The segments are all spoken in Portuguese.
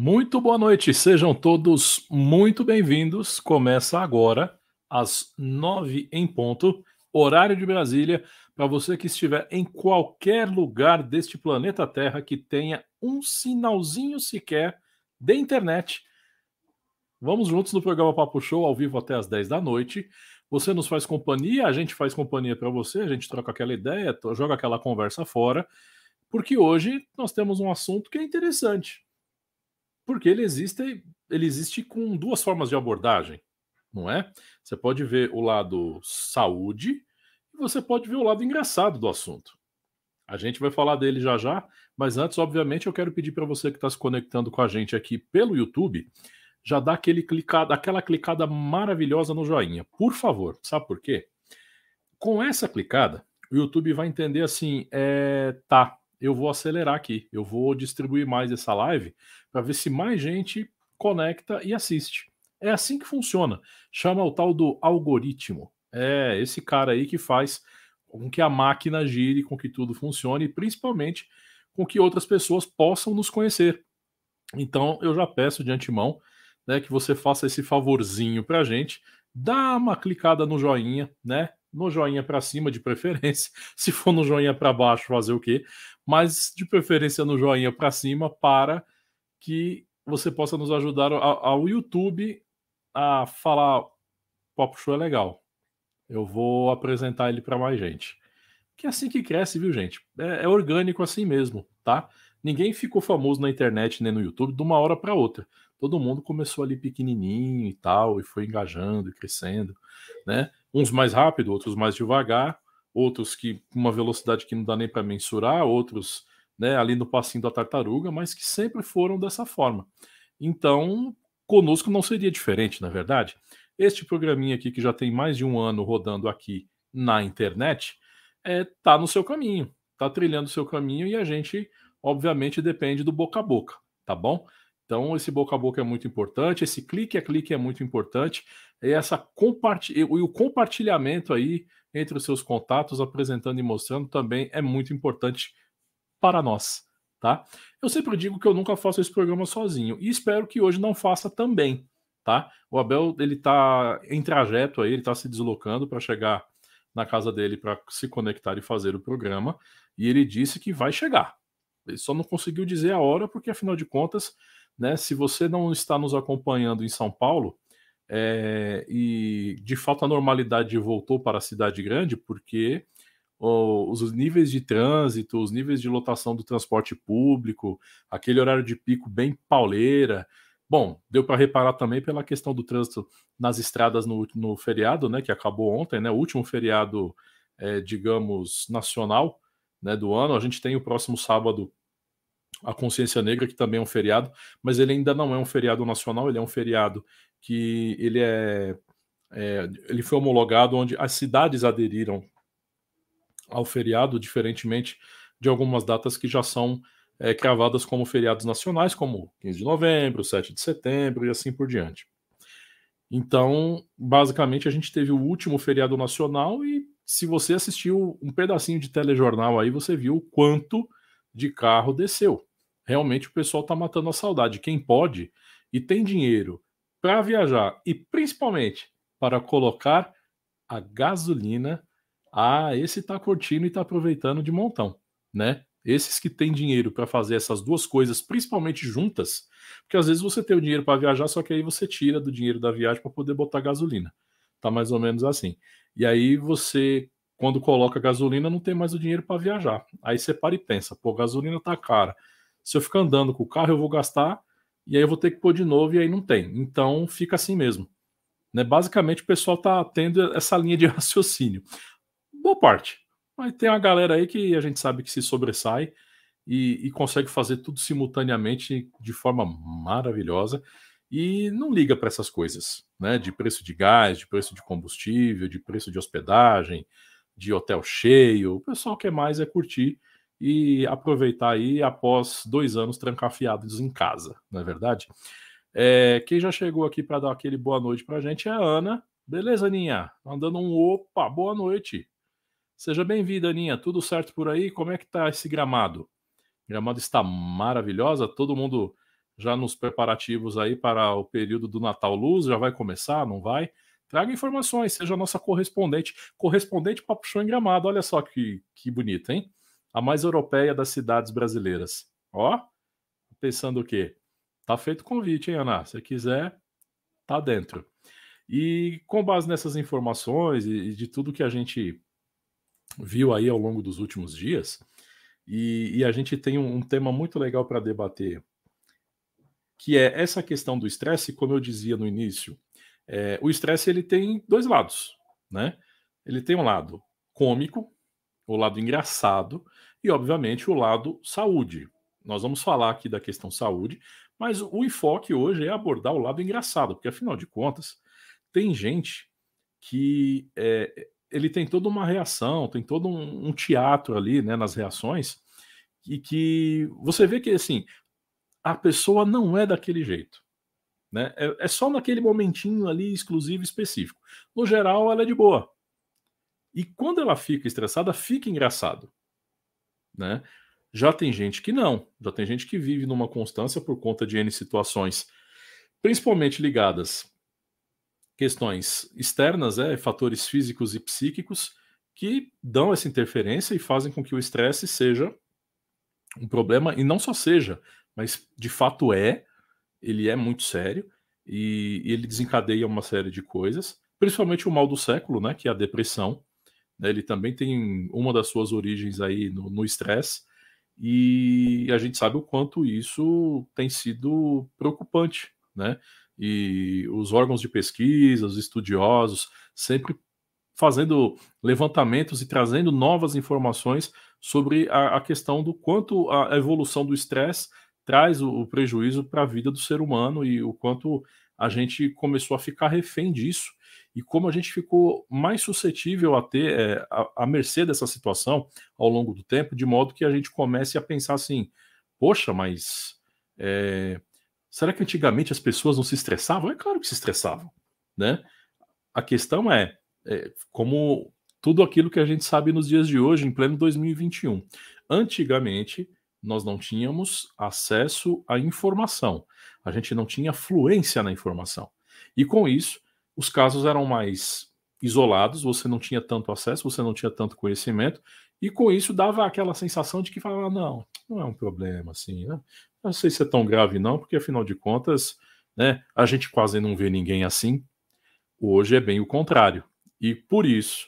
Muito boa noite, sejam todos muito bem-vindos. Começa agora, às nove em ponto, horário de Brasília, para você que estiver em qualquer lugar deste planeta Terra que tenha um sinalzinho sequer de internet. Vamos juntos no programa Papo Show, ao vivo até às 10 da noite. Você nos faz companhia, a gente faz companhia para você, a gente troca aquela ideia, joga aquela conversa fora, porque hoje nós temos um assunto que é interessante porque ele existe, ele existe com duas formas de abordagem, não é? Você pode ver o lado saúde e você pode ver o lado engraçado do assunto. A gente vai falar dele já já, mas antes, obviamente, eu quero pedir para você que está se conectando com a gente aqui pelo YouTube, já dá aquele clicada, aquela clicada maravilhosa no joinha, por favor. Sabe por quê? Com essa clicada, o YouTube vai entender assim, é, tá, eu vou acelerar aqui, eu vou distribuir mais essa live para ver se mais gente conecta e assiste. É assim que funciona. Chama o tal do algoritmo. É esse cara aí que faz com que a máquina gire, com que tudo funcione e principalmente com que outras pessoas possam nos conhecer. Então eu já peço de antemão né, que você faça esse favorzinho para a gente, dá uma clicada no joinha, né? No joinha para cima de preferência. Se for no joinha para baixo, fazer o quê? Mas de preferência no joinha para cima para que você possa nos ajudar ao YouTube a falar Pop Show é legal. Eu vou apresentar ele para mais gente. Que é assim que cresce, viu, gente? É, é, orgânico assim mesmo, tá? Ninguém ficou famoso na internet nem no YouTube de uma hora para outra. Todo mundo começou ali pequenininho e tal, e foi engajando e crescendo, né? Uns mais rápido, outros mais devagar, outros que uma velocidade que não dá nem para mensurar, outros né, ali no passinho da tartaruga, mas que sempre foram dessa forma. Então, conosco não seria diferente, na é verdade. Este programinha aqui, que já tem mais de um ano rodando aqui na internet, é, tá no seu caminho, tá trilhando o seu caminho e a gente, obviamente, depende do boca a boca, tá bom? Então, esse boca a boca é muito importante, esse clique a clique é muito importante, e, essa e o compartilhamento aí entre os seus contatos, apresentando e mostrando, também é muito importante para nós, tá? Eu sempre digo que eu nunca faço esse programa sozinho e espero que hoje não faça também, tá? O Abel ele tá em trajeto aí, ele está se deslocando para chegar na casa dele para se conectar e fazer o programa e ele disse que vai chegar. Ele só não conseguiu dizer a hora porque afinal de contas, né? Se você não está nos acompanhando em São Paulo é, e de fato a normalidade voltou para a cidade grande porque os níveis de trânsito, os níveis de lotação do transporte público, aquele horário de pico bem pauleira. Bom, deu para reparar também pela questão do trânsito nas estradas no, no, feriado, né, que acabou ontem, né, o último feriado, é, digamos, nacional né, do ano. A gente tem o próximo sábado a Consciência Negra, que também é um feriado, mas ele ainda não é um feriado nacional, ele é um feriado que ele é, é ele foi homologado onde as cidades aderiram ao feriado, diferentemente de algumas datas que já são é, cravadas como feriados nacionais, como 15 de novembro, 7 de setembro e assim por diante. Então, basicamente, a gente teve o último feriado nacional e se você assistiu um pedacinho de telejornal aí, você viu o quanto de carro desceu. Realmente o pessoal está matando a saudade. Quem pode e tem dinheiro para viajar e principalmente para colocar a gasolina ah, esse está curtindo e está aproveitando de montão, né? Esses que têm dinheiro para fazer essas duas coisas, principalmente juntas, porque às vezes você tem o dinheiro para viajar, só que aí você tira do dinheiro da viagem para poder botar gasolina. Tá mais ou menos assim. E aí você, quando coloca gasolina, não tem mais o dinheiro para viajar. Aí você para e pensa, pô, gasolina tá cara. Se eu ficar andando com o carro, eu vou gastar e aí eu vou ter que pôr de novo e aí não tem. Então fica assim mesmo. Né? Basicamente o pessoal tá tendo essa linha de raciocínio boa parte. Mas tem uma galera aí que a gente sabe que se sobressai e, e consegue fazer tudo simultaneamente de forma maravilhosa e não liga para essas coisas, né? De preço de gás, de preço de combustível, de preço de hospedagem, de hotel cheio. O pessoal quer mais é curtir e aproveitar aí após dois anos trancafiados em casa, não é verdade? É, quem já chegou aqui para dar aquele boa noite para a gente é a Ana. Beleza, Aninha? Mandando um opa, boa noite. Seja bem-vinda, Aninha. Tudo certo por aí? Como é que tá esse gramado? Gramado está maravilhosa, todo mundo já nos preparativos aí para o período do Natal Luz, já vai começar, não vai? Traga informações, seja nossa correspondente. Correspondente Papo Show em Gramado, olha só que, que bonita, hein? A mais europeia das cidades brasileiras. Ó, pensando o quê? Tá feito o convite, hein, Ana? Se quiser, tá dentro. E com base nessas informações e de tudo que a gente viu aí ao longo dos últimos dias, e, e a gente tem um, um tema muito legal para debater, que é essa questão do estresse, como eu dizia no início, é, o estresse ele tem dois lados, né? Ele tem um lado cômico, o lado engraçado e, obviamente, o lado saúde. Nós vamos falar aqui da questão saúde, mas o enfoque hoje é abordar o lado engraçado, porque afinal de contas, tem gente que é, ele tem toda uma reação, tem todo um, um, teatro ali, né, nas reações, e que você vê que assim a pessoa não é daquele jeito, né? É, é só naquele momentinho ali exclusivo específico. No geral, ela é de boa. E quando ela fica estressada, fica engraçado, né? Já tem gente que não, já tem gente que vive numa constância por conta de N situações, principalmente ligadas questões externas, é, fatores físicos e psíquicos, que dão essa interferência e fazem com que o estresse seja um problema, e não só seja, mas de fato é, ele é muito sério, e, e ele desencadeia uma série de coisas, principalmente o mal do século, né, que é a depressão, né, ele também tem uma das suas origens aí no estresse, e a gente sabe o quanto isso tem sido preocupante, né? e os órgãos de pesquisa, os estudiosos, sempre fazendo levantamentos e trazendo novas informações sobre a, a questão do quanto a evolução do estresse traz o, o prejuízo para a vida do ser humano e o quanto a gente começou a ficar refém disso e como a gente ficou mais suscetível a ter é, a, a mercê dessa situação ao longo do tempo, de modo que a gente comece a pensar assim: poxa, mas é, Será que antigamente as pessoas não se estressavam? É claro que se estressavam, né? A questão é, é como tudo aquilo que a gente sabe nos dias de hoje, em pleno 2021. Antigamente, nós não tínhamos acesso à informação, a gente não tinha fluência na informação. E com isso, os casos eram mais isolados, você não tinha tanto acesso, você não tinha tanto conhecimento, e com isso dava aquela sensação de que falava, não, não é um problema assim, né? Não sei se é tão grave não, porque afinal de contas, né, a gente quase não vê ninguém assim. Hoje é bem o contrário. E por isso,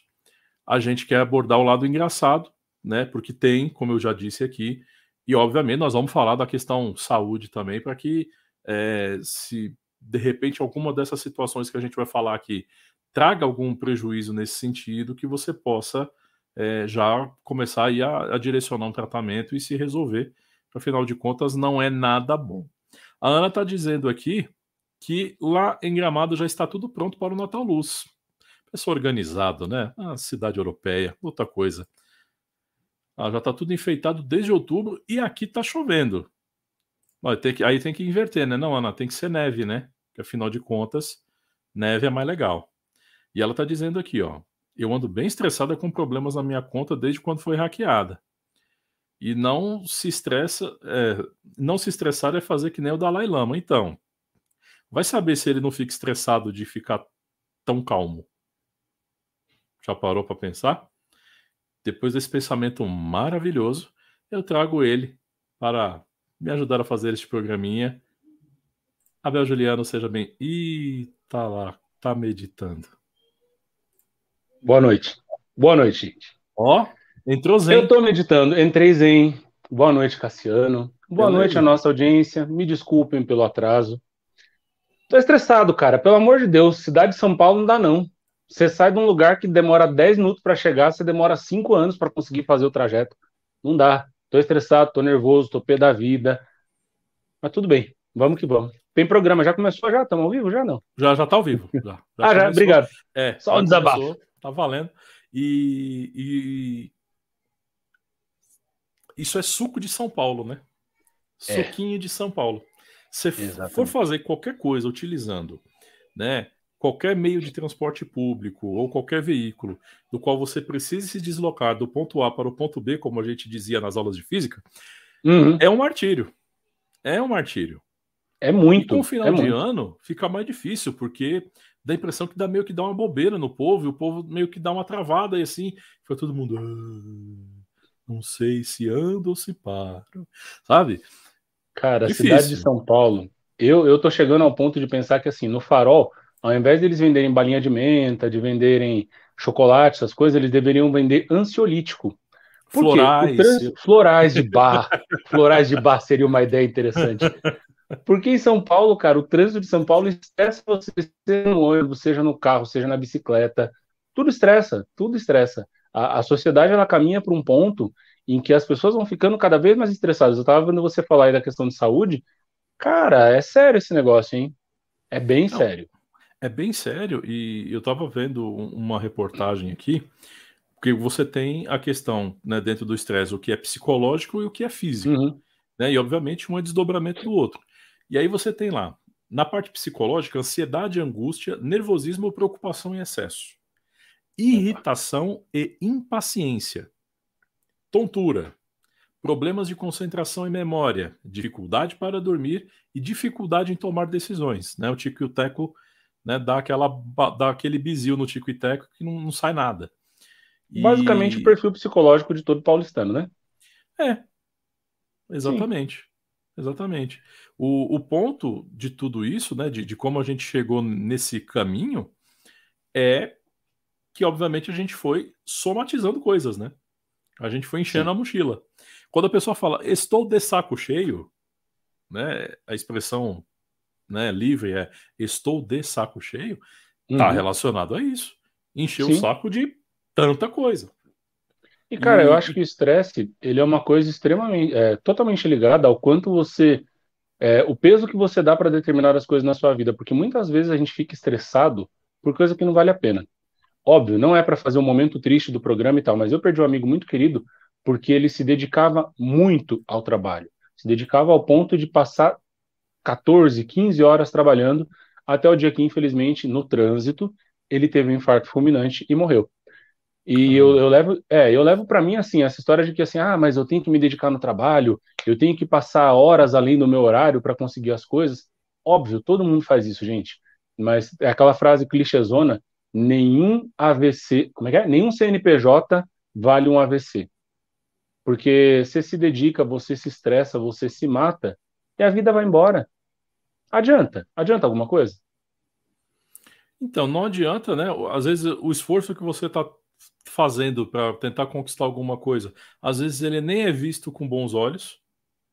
a gente quer abordar o lado engraçado, né? Porque tem, como eu já disse aqui, e obviamente nós vamos falar da questão saúde também, para que é, se de repente alguma dessas situações que a gente vai falar aqui traga algum prejuízo nesse sentido, que você possa é, já começar a, a direcionar um tratamento e se resolver afinal de contas, não é nada bom. A Ana está dizendo aqui que lá em Gramado já está tudo pronto para o Natal Luz. Pessoa organizado, né? A cidade europeia, outra coisa. Ah, já está tudo enfeitado desde outubro e aqui está chovendo. Tem que, aí tem que inverter, né? Não, Ana, tem que ser neve, né? Porque afinal de contas, neve é mais legal. E ela está dizendo aqui, ó. Eu ando bem estressada com problemas na minha conta desde quando foi hackeada. E não se estressa, é, não se estressar é fazer que nem o Dalai Lama. Então, vai saber se ele não fica estressado de ficar tão calmo. Já parou para pensar? Depois desse pensamento maravilhoso, eu trago ele para me ajudar a fazer este programinha. Abel Juliano, seja bem. Ih, tá lá, tá meditando. Boa noite. Boa noite, gente. Ó, Entrou Zen. Eu estou meditando, entrei Zen. Boa noite, Cassiano. Boa noite à nossa audiência. Me desculpem pelo atraso. Tô estressado, cara. Pelo amor de Deus, cidade de São Paulo não dá não. Você sai de um lugar que demora 10 minutos para chegar, você demora 5 anos para conseguir fazer o trajeto. Não dá. Tô estressado, tô nervoso, tô pé da vida. Mas tudo bem. Vamos que vamos. Tem programa, já começou já? Estamos ao vivo já não? Já já tá ao vivo. Já, já ah, já, obrigado. É, só um desabafo. Começou, tá valendo. E, e isso é suco de São Paulo, né? É. Suquinho de São Paulo. Se for fazer qualquer coisa utilizando, né, qualquer meio de transporte público ou qualquer veículo do qual você precise se deslocar do ponto A para o ponto B, como a gente dizia nas aulas de física, uhum. é um martírio. É um martírio. É muito. E com o final é de muito. ano fica mais difícil, porque dá a impressão que dá meio que dá uma bobeira no povo, e o povo meio que dá uma travada e assim, fica todo mundo. Ah, não sei se ando ou se paro. Sabe? Cara, Difícil. a cidade de São Paulo, eu, eu tô chegando ao ponto de pensar que assim, no farol, ao invés deles venderem balinha de menta, de venderem chocolate, essas coisas, eles deveriam vender ansiolítico. Por florais. Trans... Florais de bar. florais de bar seria uma ideia interessante. Porque em São Paulo, cara, o trânsito de São Paulo estressa você, seja no ônibus, seja no carro, seja na bicicleta. Tudo estressa, tudo estressa. A, a sociedade ela caminha para um ponto em que as pessoas vão ficando cada vez mais estressadas. Eu estava vendo você falar aí da questão de saúde. Cara, é sério esse negócio, hein? É bem Não, sério. É bem sério, e eu estava vendo uma reportagem aqui, porque você tem a questão né, dentro do estresse, o que é psicológico e o que é físico. Uhum. Né, e, obviamente, um é desdobramento do outro. E aí você tem lá, na parte psicológica, ansiedade, angústia, nervosismo, preocupação em excesso, irritação e impaciência, tontura, problemas de concentração e memória, dificuldade para dormir e dificuldade em tomar decisões. Né? O Tico e o Teco né, dá, aquela, dá aquele bizil no Tico e Teco que não, não sai nada. E... Basicamente o perfil psicológico de todo paulistano, né? É, exatamente. Sim. Exatamente. O, o ponto de tudo isso, né, de, de como a gente chegou nesse caminho, é que, obviamente, a gente foi somatizando coisas, né? A gente foi enchendo Sim. a mochila. Quando a pessoa fala, estou de saco cheio, né, a expressão né, livre é estou de saco cheio, está uhum. relacionado a isso. Encher Sim. o saco de tanta coisa. E, cara, e... eu acho que o estresse, ele é uma coisa extremamente, é, totalmente ligada ao quanto você, é, o peso que você dá para determinadas coisas na sua vida, porque muitas vezes a gente fica estressado por coisa que não vale a pena. Óbvio, não é para fazer um momento triste do programa e tal, mas eu perdi um amigo muito querido porque ele se dedicava muito ao trabalho, se dedicava ao ponto de passar 14, 15 horas trabalhando, até o dia que, infelizmente, no trânsito, ele teve um infarto fulminante e morreu. E eu, eu, levo, é, eu levo para mim assim essa história de que assim, ah, mas eu tenho que me dedicar no trabalho, eu tenho que passar horas além do meu horário para conseguir as coisas. Óbvio, todo mundo faz isso, gente. Mas é aquela frase clichêzona, nenhum AVC, como é que é? Nenhum CNPJ vale um AVC. Porque você se dedica, você se estressa, você se mata, e a vida vai embora. Adianta? Adianta alguma coisa? Então, não adianta, né? Às vezes o esforço que você está fazendo para tentar conquistar alguma coisa, às vezes ele nem é visto com bons olhos.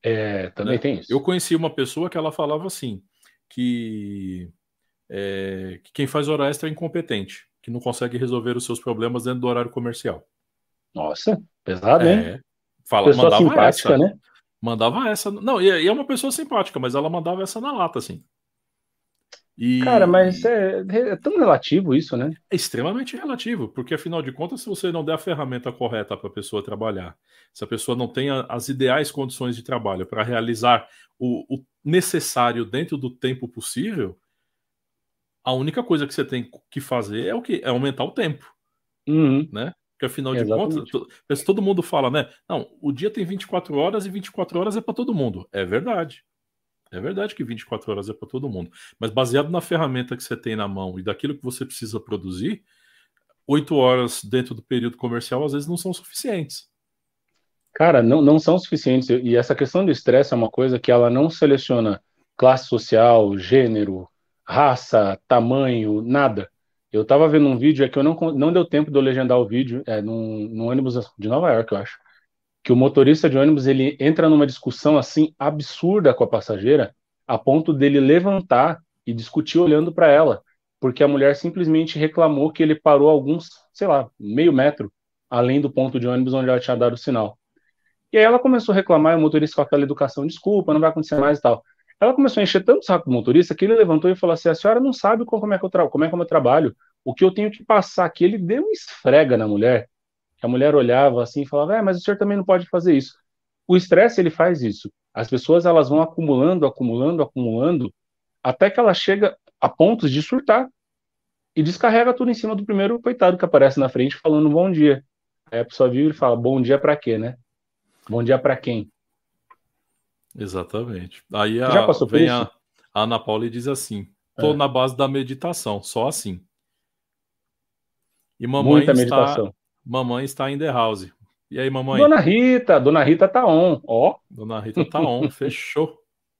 É, também né? tem isso. Eu conheci uma pessoa que ela falava assim, que, é, que quem faz hora extra é incompetente, que não consegue resolver os seus problemas dentro do horário comercial. Nossa, pesado, hein? É, fala, pessoa simpática, essa, né? Mandava essa. Não, e é uma pessoa simpática, mas ela mandava essa na lata, assim. E... Cara, mas é, é, tão relativo isso, né? É extremamente relativo, porque afinal de contas, se você não der a ferramenta correta para a pessoa trabalhar, se a pessoa não tem as ideais condições de trabalho para realizar o, o, necessário dentro do tempo possível, a única coisa que você tem que fazer é o que? É aumentar o tempo. Uhum. Né? Porque afinal de Exatamente. contas, todo mundo fala, né? Não, o dia tem 24 horas e 24 horas é para todo mundo. É verdade. É verdade que 24 horas é para todo mundo. Mas baseado na ferramenta que você tem na mão e daquilo que você precisa produzir, 8 horas dentro do período comercial às vezes não são suficientes. Cara, não, não são suficientes. E essa questão do estresse é uma coisa que ela não seleciona classe social, gênero, raça, tamanho, nada. Eu tava vendo um vídeo, é que eu não, não deu tempo de eu legendar o vídeo, é num, num ônibus de Nova York, eu acho. Que o motorista de ônibus ele entra numa discussão assim absurda com a passageira, a ponto dele levantar e discutir olhando para ela, porque a mulher simplesmente reclamou que ele parou alguns, sei lá, meio metro além do ponto de ônibus onde ela tinha dado o sinal. E aí ela começou a reclamar, e o motorista com aquela educação, desculpa, não vai acontecer mais e tal. Ela começou a encher tanto o saco do motorista que ele levantou e falou assim: a senhora não sabe como é que eu, tra como é que meu trabalho, o que eu tenho que passar aqui. Ele deu uma esfrega na mulher. A mulher olhava assim e falava: é, mas o senhor também não pode fazer isso. O estresse ele faz isso. As pessoas elas vão acumulando, acumulando, acumulando, até que ela chega a pontos de surtar e descarrega tudo em cima do primeiro coitado que aparece na frente falando bom dia. Aí a pessoa viu e fala: bom dia para quê, né? Bom dia para quem? Exatamente. Aí a, Já passou vem a, A Ana Paula diz assim: tô é. na base da meditação, só assim. E mamãe Muita está, meditação. mamãe está em The House. E aí, mamãe? Dona Rita, Dona Rita tá on, ó. Dona Rita tá on, fechou.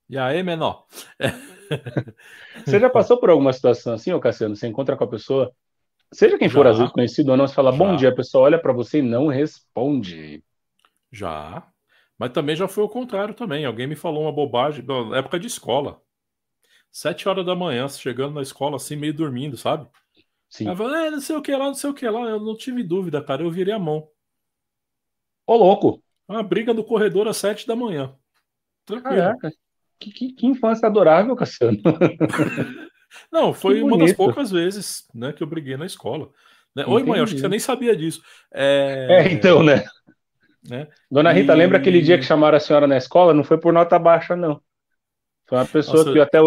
E aí, menor? Você já passou por alguma situação assim, ô Cassiano? Você encontra com a pessoa, seja quem já. for, às vezes conhecido ou não, você fala já. bom dia, a pessoa olha para você e não responde. Já. Mas também já foi o contrário também. Alguém me falou uma bobagem, na época de escola. Sete horas da manhã, chegando na escola assim, meio dormindo, sabe? Sim. Aí falei, é, não sei o que lá, não sei o que lá. Eu não tive dúvida, cara. Eu virei a mão. Ô, louco! Uma briga no corredor às sete da manhã. Tranquilo. Caraca, que, que, que infância adorável, Cassiano. não, foi uma das poucas vezes né, que eu briguei na escola. Né? Oi, mãe, acho que você nem sabia disso. É, é então, né? Né? Dona Rita, e... lembra aquele dia que chamaram a senhora na escola? Não foi por nota baixa, não. Foi uma pessoa Nossa, que até,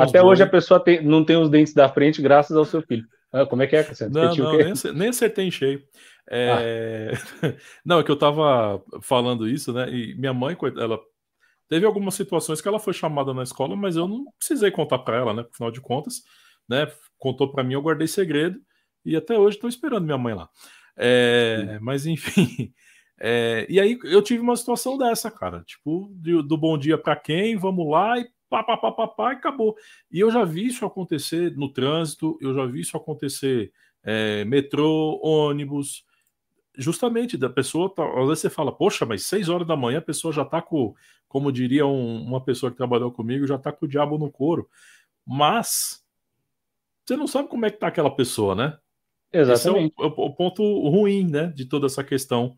até hoje a pessoa tem, não tem os dentes da frente graças ao seu filho. Ah, como é que é, Cassiano? Não, não nem, nem acertei em cheio. É... Ah. Não, é que eu tava falando isso, né? E minha mãe, ela teve algumas situações que ela foi chamada na escola, mas eu não precisei contar para ela, né? Afinal de contas, né? Contou para mim, eu guardei segredo e até hoje estou esperando minha mãe lá. É... Mas enfim. É... E aí eu tive uma situação dessa, cara. Tipo, do, do bom dia para quem, vamos lá e pá, pá, pá, pá, pá, e acabou. E eu já vi isso acontecer no trânsito, eu já vi isso acontecer é, metrô, ônibus, justamente da pessoa, tá, às vezes você fala, poxa, mas seis horas da manhã a pessoa já tá com, como diria um, uma pessoa que trabalhou comigo, já tá com o diabo no couro. Mas você não sabe como é que tá aquela pessoa, né? Exatamente. Esse é o, o, o ponto ruim, né, de toda essa questão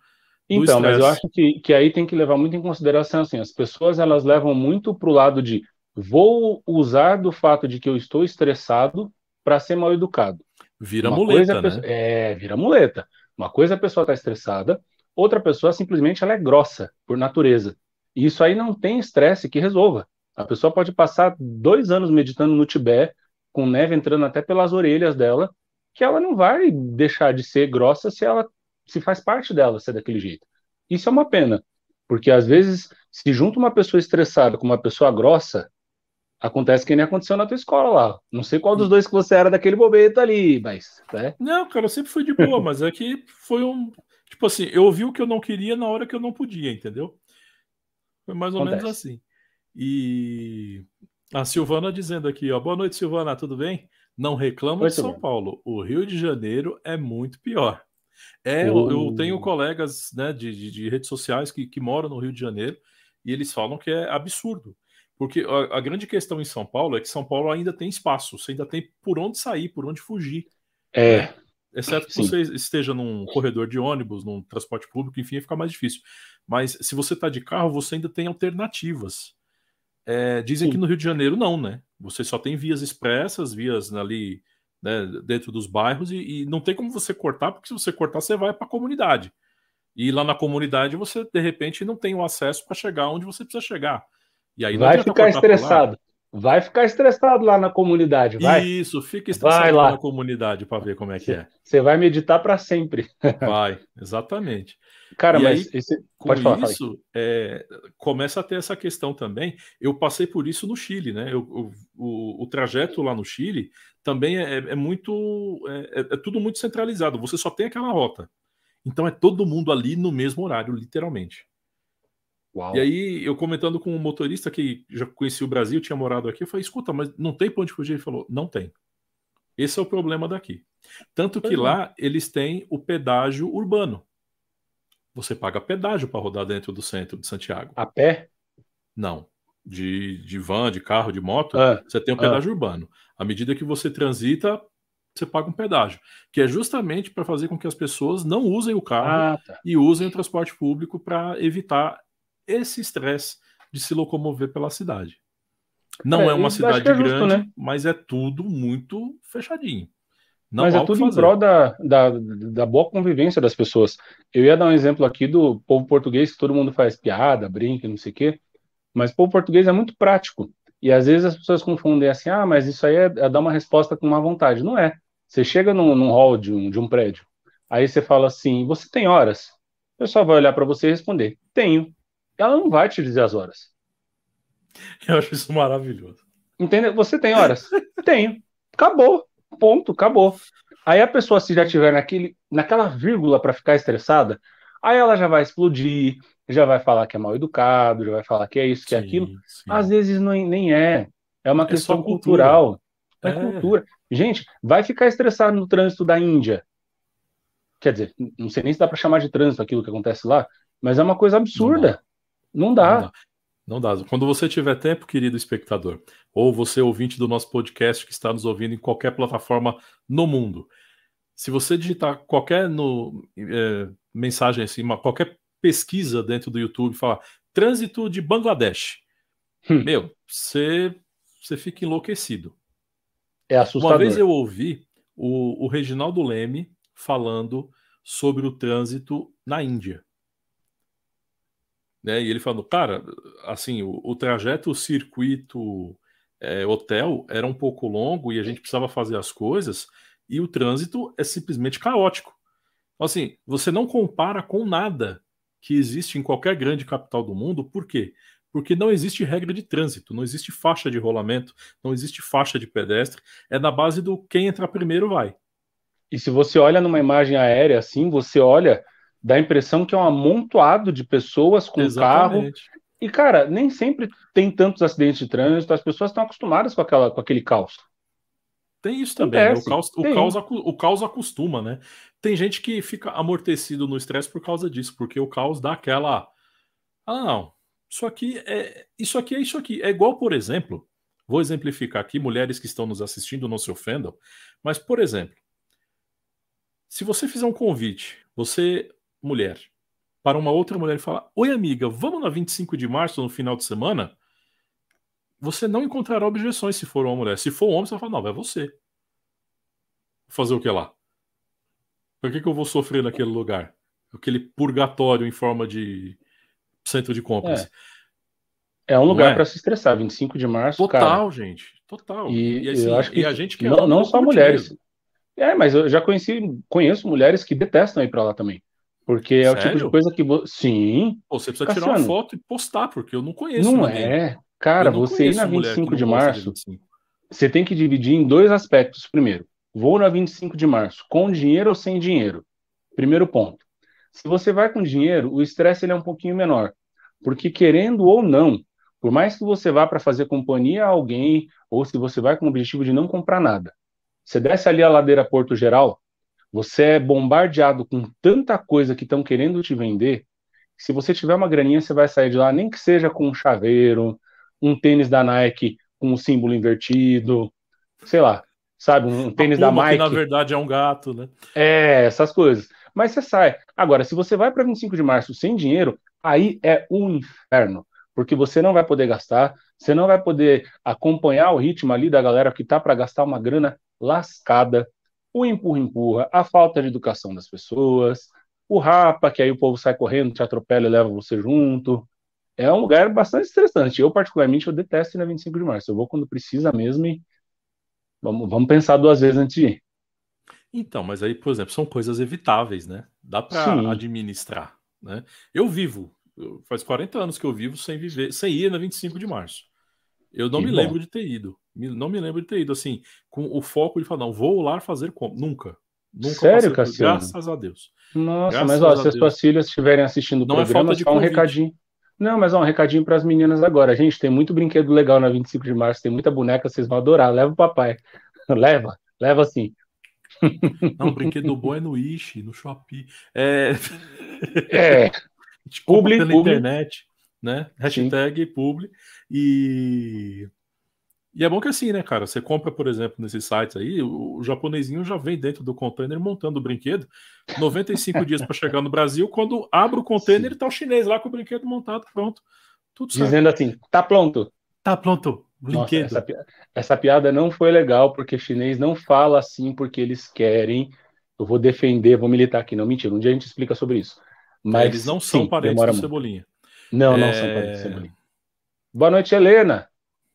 então, mas eu acho que, que aí tem que levar muito em consideração assim, as pessoas elas levam muito para o lado de vou usar do fato de que eu estou estressado para ser mal educado. Vira Uma muleta, né? É, vira muleta. Uma coisa a pessoa está estressada, outra pessoa simplesmente ela é grossa por natureza. E isso aí não tem estresse que resolva. A pessoa pode passar dois anos meditando no Tibete, com neve entrando até pelas orelhas dela, que ela não vai deixar de ser grossa se ela se faz parte dela ser daquele jeito. Isso é uma pena, porque às vezes se junta uma pessoa estressada com uma pessoa grossa, acontece que nem aconteceu na tua escola lá. Não sei qual dos dois que você era daquele bobeto ali, mas. Né? Não, cara, eu sempre fui de boa, mas é que foi um. Tipo assim, eu ouvi o que eu não queria na hora que eu não podia, entendeu? Foi mais ou acontece. menos assim. E a Silvana dizendo aqui, ó. Boa noite, Silvana, tudo bem? Não reclama Oi, de São Paulo. O Rio de Janeiro é muito pior. É, eu, eu tenho colegas né, de, de, de, redes sociais que, que moram no Rio de Janeiro e eles falam que é absurdo. Porque a, a, grande questão em São Paulo é que São Paulo ainda tem espaço, você ainda tem por onde sair, por onde fugir. É. Né? Exceto que Sim. você esteja num corredor de ônibus, num transporte público, enfim, fica mais difícil. Mas se você está de carro, você ainda tem alternativas. É, dizem Sim. que no Rio de Janeiro não, né? Você só tem vias expressas, vias ali né, dentro dos bairros, e, e, não tem como você cortar, porque se você cortar, você vai para a comunidade. E lá na comunidade você, de repente, não tem o acesso para chegar onde você precisa chegar. E aí vai ficar estressado. Vai ficar estressado lá na comunidade, vai. Isso, fica estressado lá. na comunidade para ver como é que é. Você vai meditar para sempre. Vai, exatamente. Cara, e mas aí, esse... com falar, isso é, começa a ter essa questão também. Eu passei por isso no Chile, né? Eu, eu, o, o, trajeto lá no Chile também é, é muito. É, é, é, tudo muito centralizado. Você só tem aquela rota. Então é todo mundo ali no mesmo horário, literalmente. Uau. E aí, eu comentando com um motorista que já conhecia o Brasil, tinha morado aqui, eu falei: escuta, mas não tem pra onde fugir? Ele falou: não tem. Esse é o problema daqui. Tanto que lá eles têm o pedágio urbano. Você paga pedágio para rodar dentro do centro de Santiago. A pé? Não. De, de van, de carro, de moto, ah, você tem um pedágio ah. urbano. À medida que você transita, você paga um pedágio, que é justamente para fazer com que as pessoas não usem o carro ah, tá. e usem o transporte público para evitar esse estresse de se locomover pela cidade. Não é, é uma cidade é justo, grande, né? mas é tudo muito fechadinho. Não Mas é tudo em prol da, da, da boa convivência das pessoas. Eu ia dar um exemplo aqui do povo português, que todo mundo faz piada, brinca, não sei o quê. Mas o povo português é muito prático. E às vezes as pessoas confundem assim, ah, mas isso aí é, é dar uma resposta com má vontade. Não é. Você chega num, num hall de um, de um prédio, aí você fala assim, você tem horas? O pessoal vai olhar para você e responder, tenho. Ela não vai te dizer as horas. Eu acho isso maravilhoso. Entendeu? Você tem horas? Tenho. Acabou. Ponto, acabou. Aí a pessoa, se já tiver naquele, naquela vírgula para ficar estressada, aí ela já vai explodir, já vai falar que é mal educado, já vai falar que é isso, que é aquilo. Sim. Às vezes não, nem é. É uma é questão cultural. É, é cultura. Gente, vai ficar estressado no trânsito da Índia. Quer dizer, não sei nem se dá para chamar de trânsito aquilo que acontece lá, mas é uma coisa absurda. Não dá. Não dá. Não dá. Quando você tiver tempo, querido espectador, ou você ouvinte do nosso podcast que está nos ouvindo em qualquer plataforma no mundo, se você digitar qualquer no, é, mensagem assim, uma, qualquer pesquisa dentro do YouTube, falar trânsito de Bangladesh, hum. meu, você, você fica enlouquecido. É assustador. Uma vez eu ouvi o, o Reginaldo Leme falando sobre o trânsito na Índia. Né? E ele falando, cara, assim, o, o trajeto, o circuito é, hotel era um pouco longo e a gente precisava fazer as coisas e o trânsito é simplesmente caótico. Então, assim, você não compara com nada que existe em qualquer grande capital do mundo, por quê? Porque não existe regra de trânsito, não existe faixa de rolamento, não existe faixa de pedestre, é na base do quem entrar primeiro vai. E se você olha numa imagem aérea assim, você olha, dá a impressão que é um amontoado de pessoas com Exatamente. carro. E, cara, nem sempre tem tantos acidentes de trânsito, as pessoas estão acostumadas com, aquela, com aquele caos. Tem isso também, né? o, caos, o, caos, o caos acostuma, né? Tem gente que fica amortecido no estresse por causa disso, porque o caos dá aquela. Ah, não, isso aqui é isso aqui é isso aqui. É igual, por exemplo, vou exemplificar aqui, mulheres que estão nos assistindo não se ofendam, mas, por exemplo, se você fizer um convite, você, mulher, para uma outra mulher e falar: Oi, amiga, vamos na 25 de março no final de semana? Você não encontrará objeções se for uma mulher. Se for um homem, você vai falar: Não, vai você. Fazer o que lá? Por que, que eu vou sofrer naquele lugar? Aquele purgatório em forma de centro de compras. É, é um lugar é? para se estressar. 25 de março. Total, cara. gente. Total. E, e, assim, eu acho que a gente que não, não só mulheres. É, mas eu já conheci, conheço mulheres que detestam ir para lá também. Porque é Sério? o tipo de coisa que. Sim. Pô, você precisa Cassiano. tirar uma foto e postar, porque eu não conheço. Não ninguém. é. Cara, você ir na 25 de março, 25. você tem que dividir em dois aspectos. Primeiro, vou na 25 de março, com dinheiro ou sem dinheiro? Primeiro ponto. Se você vai com dinheiro, o estresse ele é um pouquinho menor. Porque, querendo ou não, por mais que você vá para fazer companhia a alguém, ou se você vai com o objetivo de não comprar nada, você desce ali a ladeira Porto Geral, você é bombardeado com tanta coisa que estão querendo te vender. Se você tiver uma graninha, você vai sair de lá, nem que seja com um chaveiro, um tênis da Nike com um símbolo invertido, sei lá, sabe, um tênis da Nike. Que na verdade é um gato, né? É, essas coisas. Mas você sai. Agora, se você vai para 25 de março sem dinheiro, aí é um inferno, porque você não vai poder gastar, você não vai poder acompanhar o ritmo ali da galera que tá para gastar uma grana lascada, o empurra-empurra, a falta de educação das pessoas, o rapa, que aí o povo sai correndo, te atropela e leva você junto. É um lugar bastante estressante. Eu, particularmente, eu detesto ir na 25 de março. Eu vou quando precisa mesmo e vamos, vamos pensar duas vezes antes de ir. Então, mas aí, por exemplo, são coisas evitáveis, né? Dá para administrar, né? Eu vivo, faz 40 anos que eu vivo sem viver, sem ir na 25 de março. Eu não que me bom. lembro de ter ido. Não me lembro de ter ido, assim, com o foco de falar, não, vou lá fazer como. Nunca. Nunca Sério, Cassiano? Graças a Deus. Nossa, graças mas ó, se as suas filhas estiverem assistindo o não é programa, é só um recadinho. Não, mas ó, um recadinho para as meninas agora. Gente, tem muito brinquedo legal na 25 de março, tem muita boneca, vocês vão adorar. Leva o papai. leva, leva sim. Não, brinquedo bom é no Ishi, no Shopee. É. É. Publi, pela publi. internet, né? Hashtag publi. E e é bom que assim, né, cara? Você compra, por exemplo, nesses sites aí, o, o japonesinho já vem dentro do container montando o brinquedo. 95 dias para chegar no Brasil. Quando abre o container, Sim. tá o chinês lá com o brinquedo montado, pronto. Tudo certo. Dizendo assim, tá pronto. Tá pronto. Brinquedo. Nossa, essa, essa piada não foi legal, porque chinês não fala assim porque eles querem. Eu vou defender, vou militar aqui. Não, mentira. Um dia a gente explica sobre isso. Mas, eles não são sim, parentes do muito. Cebolinha. Não, não é... são parentes do Cebolinha. Boa noite, Helena.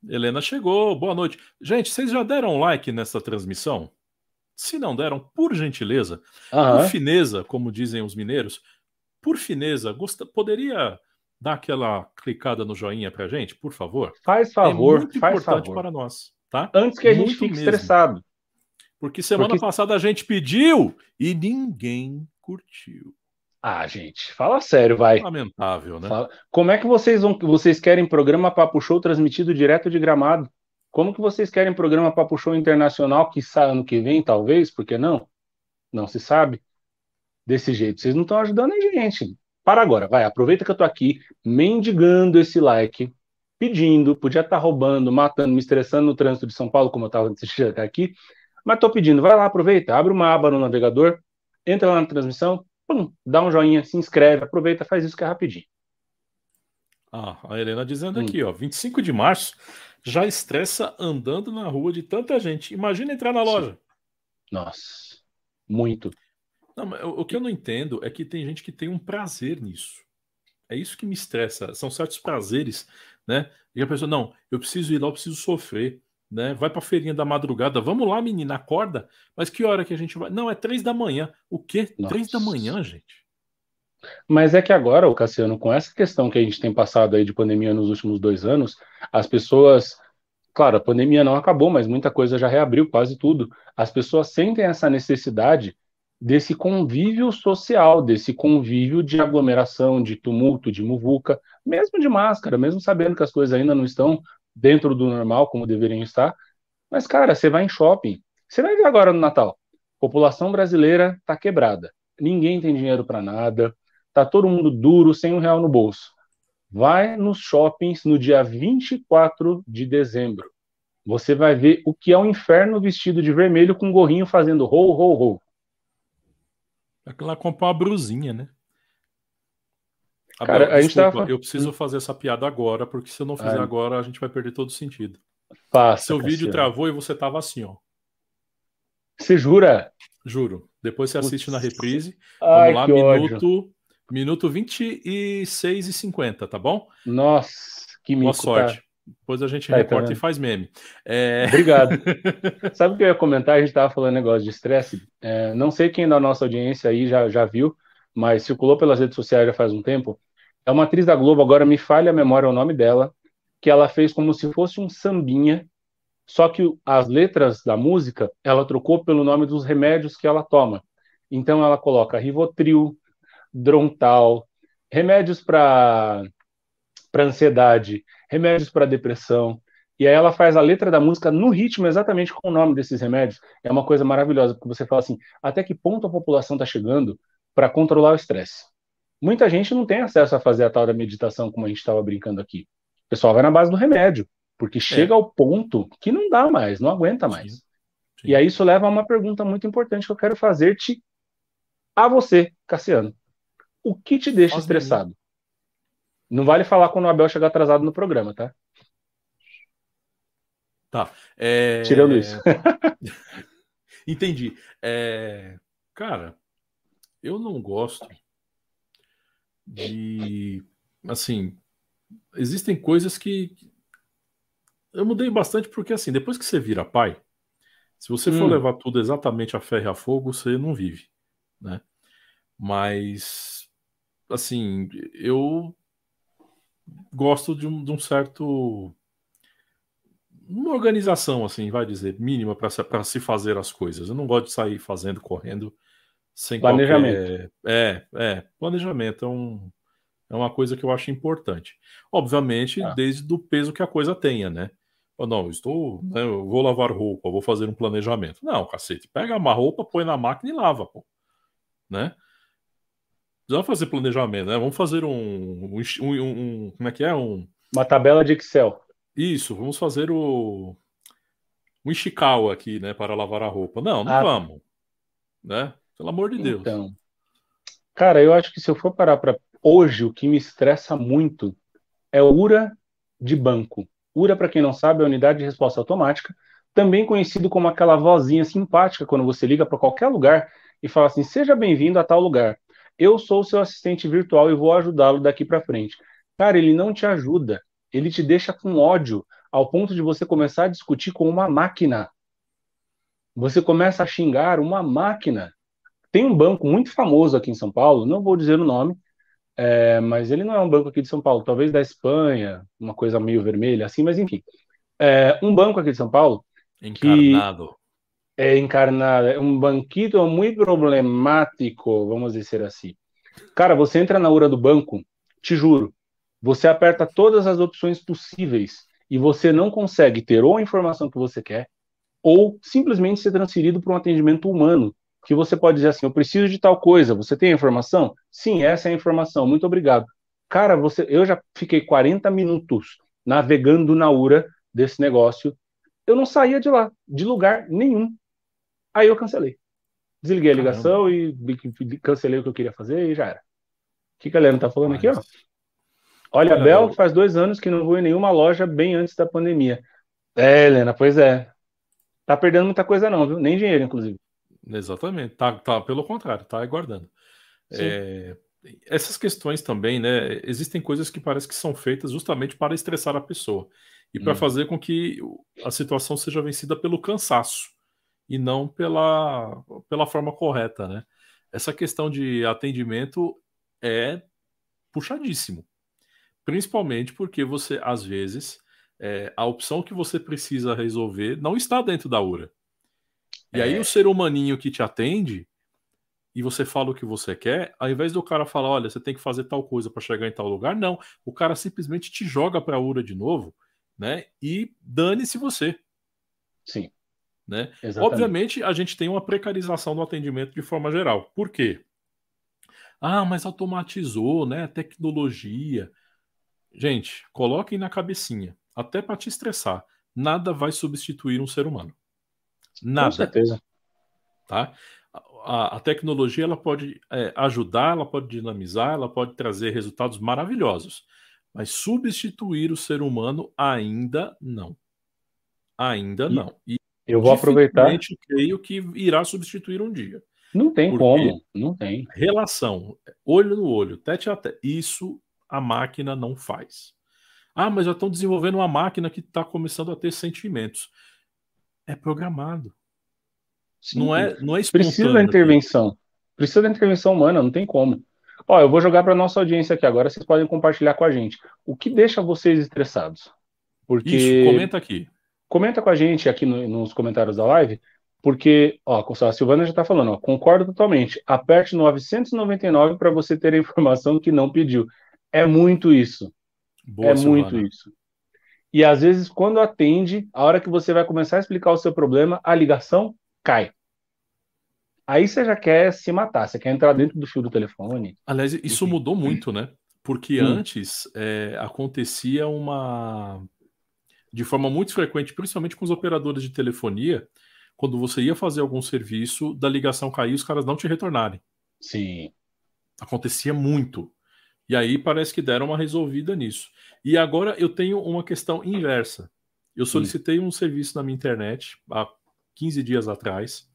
Helena chegou, boa noite. Gente, vocês já deram like nessa transmissão? Se não deram, por gentileza, uhum. por fineza, como dizem os mineiros, por fineza, gost... poderia dá aquela clicada no joinha pra gente, por favor? Faz é favor, é muito faz importante favor. para nós, tá? Antes que a muito gente fique mesmo. estressado. Porque semana Porque... passada a gente pediu e ninguém curtiu. Ah, gente, fala sério, vai. Lamentável, né? Fala... Como é que vocês vão, vocês querem programa Papo Show transmitido direto de Gramado? Como que vocês querem programa Papo Show internacional que sai ano que vem, talvez? Por que não? Não se sabe. Desse jeito, vocês não estão ajudando a gente. Para agora, vai, aproveita que eu tô aqui mendigando esse like, pedindo, podia estar tá roubando, matando, me estressando no trânsito de São Paulo, como eu estava antes de chegar aqui, mas tô pedindo, vai lá, aproveita, abre uma aba no navegador, entra lá na transmissão, pum, dá um joinha, se inscreve, aproveita, faz isso que é rapidinho. Ah, a Helena dizendo hum. aqui, ó, 25 de março já estressa andando na rua de tanta gente. Imagina entrar na loja. Nossa, muito. Não, o que eu não entendo é que tem gente que tem um prazer nisso. É isso que me estressa. São certos prazeres, né? E a pessoa, não, eu preciso ir lá, eu preciso sofrer né? Vai para a feirinha da madrugada. Vamos lá, menina, acorda. Mas que hora que a gente vai? Não, é três da manhã. O quê? Nossa. Três da manhã, gente. Mas é que agora, o Cassiano, com essa questão que a gente tem passado aí de pandemia nos últimos dois anos, as pessoas, claro, a pandemia não acabou, mas muita coisa já reabriu, quase tudo. As pessoas sentem essa necessidade desse convívio social, desse convívio de aglomeração, de tumulto, de muvuca, mesmo de máscara, mesmo sabendo que as coisas ainda não estão dentro do normal, como deveriam estar. Mas, cara, você vai em shopping. Você vai ver agora no Natal. População brasileira tá quebrada. Ninguém tem dinheiro para nada. Tá todo mundo duro, sem um real no bolso. Vai nos shoppings no dia 24 de dezembro. Você vai ver o que é um inferno vestido de vermelho com um gorrinho fazendo rou, rou, rou. Aquela comprar uma brusinha, né? Cara, Abel, a gente desculpa, tava... eu preciso fazer essa piada agora, porque se eu não fizer Ai. agora, a gente vai perder todo o sentido. Passa, Seu vídeo travou e você tava assim, ó. Você jura? Juro. Depois você assiste Putz. na reprise. Ai, Vamos lá, minuto, ódio. minuto 26 e 50, tá bom? Nossa, que mico, Boa sorte. Tá. Depois a gente tá, recorta tá e faz meme. É... Obrigado. Sabe o que eu ia comentar? A gente estava falando negócio de estresse. É, não sei quem da nossa audiência aí já, já viu, mas circulou pelas redes sociais já faz um tempo. É uma atriz da Globo, agora me falha a memória o nome dela, que ela fez como se fosse um sambinha, só que as letras da música ela trocou pelo nome dos remédios que ela toma. Então ela coloca Rivotril, Drontal, remédios para para ansiedade, remédios para depressão. E aí ela faz a letra da música no ritmo exatamente com o nome desses remédios. É uma coisa maravilhosa, porque você fala assim, até que ponto a população está chegando para controlar o estresse. Muita gente não tem acesso a fazer a tal da meditação como a gente estava brincando aqui. O pessoal vai na base do remédio, porque é. chega ao ponto que não dá mais, não aguenta mais. Sim. Sim. E aí isso leva a uma pergunta muito importante que eu quero fazer-te a você, Cassiano. O que te deixa estressado? Não vale falar quando o Abel chegar atrasado no programa, tá? Tá. É... Tirando isso. Entendi. É... Cara, eu não gosto de. Assim, existem coisas que. Eu mudei bastante porque, assim, depois que você vira pai, se você for hum. levar tudo exatamente a ferro e a fogo, você não vive, né? Mas, assim, eu gosto de um, de um certo uma organização, assim, vai dizer, mínima para se fazer as coisas. Eu não gosto de sair fazendo, correndo sem planejamento. Qualquer... É, é, planejamento é, um, é uma coisa que eu acho importante. Obviamente, ah. desde o peso que a coisa tenha, né? não, estou, né, eu vou lavar roupa, vou fazer um planejamento. Não, cacete, pega uma roupa, põe na máquina e lava, pô. Né? Precisa fazer planejamento, né? Vamos fazer um, um, um, um, como é que é? Um, uma tabela de Excel. Isso, vamos fazer o um Ishikawa aqui, né, para lavar a roupa. Não, não ah. vamos, né? Pelo amor de Deus. Então, cara, eu acho que se eu for parar para hoje, o que me estressa muito é o URA de banco. URA, para quem não sabe, é a unidade de resposta automática, também conhecido como aquela vozinha simpática quando você liga para qualquer lugar e fala assim: "Seja bem-vindo a tal lugar. Eu sou seu assistente virtual e vou ajudá-lo daqui para frente". Cara, ele não te ajuda. Ele te deixa com ódio ao ponto de você começar a discutir com uma máquina. Você começa a xingar uma máquina. Tem um banco muito famoso aqui em São Paulo, não vou dizer o nome, é, mas ele não é um banco aqui de São Paulo, talvez da Espanha, uma coisa meio vermelha, assim, mas enfim. É, um banco aqui de São Paulo. Encarnado. é encarnado, é um banquito muito problemático, vamos dizer assim. Cara, você entra na URA do banco, te juro, você aperta todas as opções possíveis e você não consegue ter ou a informação que você quer, ou simplesmente ser transferido para um atendimento humano, que você pode dizer assim, eu preciso de tal coisa, você tem a informação? Sim, essa é a informação, muito obrigado. Cara, você, eu já fiquei 40 minutos navegando na URA desse negócio, eu não saía de lá, de lugar nenhum. Aí eu cancelei. Desliguei a ligação Caramba. e cancelei o que eu queria fazer e já era. O que a Helena tá falando aqui, ó? Olha, Olha Bel, faz dois anos que não vou em nenhuma loja bem antes da pandemia. É, Helena, pois é. Tá perdendo muita coisa não, viu? Nem dinheiro, inclusive. Exatamente. Tá, tá pelo contrário, tá aguardando. É, essas questões também, né? Existem coisas que parece que são feitas justamente para estressar a pessoa e para hum. fazer com que a situação seja vencida pelo cansaço e não pela, pela forma correta, né? Essa questão de atendimento é puxadíssimo, principalmente porque você, às vezes, é, a opção que você precisa resolver não está dentro da URA. E é. aí o ser humaninho que te atende e você fala o que você quer, ao invés do cara falar, olha, você tem que fazer tal coisa para chegar em tal lugar, não. O cara simplesmente te joga para a URA de novo, né? E dane-se você. Sim. Né? Obviamente, a gente tem uma precarização do atendimento de forma geral. Por quê? Ah, mas automatizou, né? Tecnologia. Gente, coloquem na cabecinha, até para te estressar, nada vai substituir um ser humano. Nada. Com certeza. Tá? A, a tecnologia ela pode é, ajudar, ela pode dinamizar, ela pode trazer resultados maravilhosos, mas substituir o ser humano ainda não. Ainda e não. E eu vou aproveitar. creio que irá substituir um dia. Não tem como, não tem. Relação, olho no olho, tete a tete, isso a máquina não faz. Ah, mas já estão desenvolvendo uma máquina que está começando a ter sentimentos é programado. Sim, não é, não é Precisa da intervenção. Precisa da intervenção humana, não tem como. Ó, eu vou jogar para nossa audiência aqui agora, vocês podem compartilhar com a gente. O que deixa vocês estressados? Porque Isso, comenta aqui. Comenta com a gente aqui no, nos comentários da live, porque, ó, a Silvana já está falando, ó, concordo totalmente. Aperte 999 para você ter a informação que não pediu. É muito isso. Boa, é Silvana. muito isso. E às vezes, quando atende, a hora que você vai começar a explicar o seu problema, a ligação cai. Aí você já quer se matar, você quer entrar dentro do fio do telefone. Aliás, isso Enfim. mudou muito, né? Porque hum. antes é, acontecia uma. De forma muito frequente, principalmente com os operadores de telefonia, quando você ia fazer algum serviço, da ligação cair, os caras não te retornarem. Sim. Acontecia muito. E aí parece que deram uma resolvida nisso. E agora eu tenho uma questão inversa. Eu solicitei um serviço na minha internet há 15 dias atrás,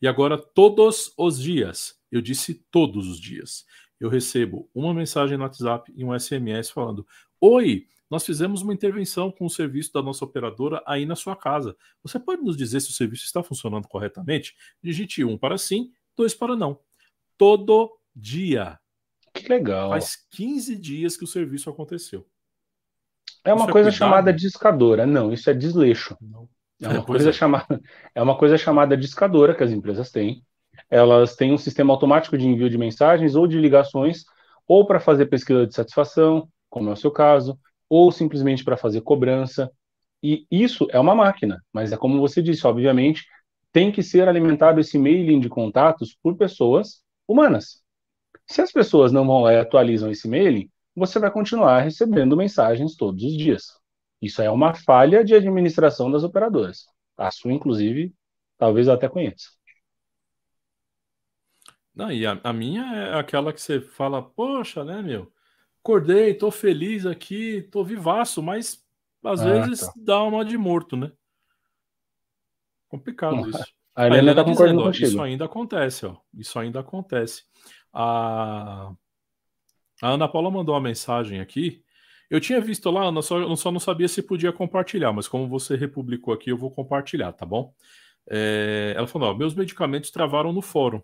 e agora todos os dias, eu disse todos os dias, eu recebo uma mensagem no WhatsApp e um SMS falando: Oi, nós fizemos uma intervenção com o serviço da nossa operadora aí na sua casa. Você pode nos dizer se o serviço está funcionando corretamente? Digite um para sim, dois para não. Todo dia. Que legal. Faz 15 dias que o serviço aconteceu. É uma isso é coisa é chamada discadora. Não, isso é desleixo. Não. É uma, é, coisa é. chamada, é uma coisa chamada discadora que as empresas têm. Elas têm um sistema automático de envio de mensagens ou de ligações, ou para fazer pesquisa de satisfação, como é o seu caso, ou simplesmente para fazer cobrança. E isso é uma máquina, mas é como você disse, obviamente, tem que ser alimentado esse mailing de contatos por pessoas humanas. Se as pessoas não vão lá e atualizam esse mailing, você vai continuar recebendo mensagens todos os dias. Isso é uma falha de administração das operadoras. A sua, inclusive, talvez eu até conheça. Não, e a, a, minha é aquela que você fala, poxa, né, meu? Acordei, tô feliz aqui, tô vivaço, mas às ah, vezes tá. dá uma de morto, né? Complicado isso. A Helena, está concordando dizendo, contigo. Isso ainda acontece, ó. Isso ainda acontece. A a Ana Paula mandou uma mensagem aqui. Eu tinha visto lá, eu só, eu só não sabia se podia compartilhar, mas como você republicou aqui, eu vou compartilhar, tá bom? É, ela falou: ó, meus medicamentos travaram no fórum.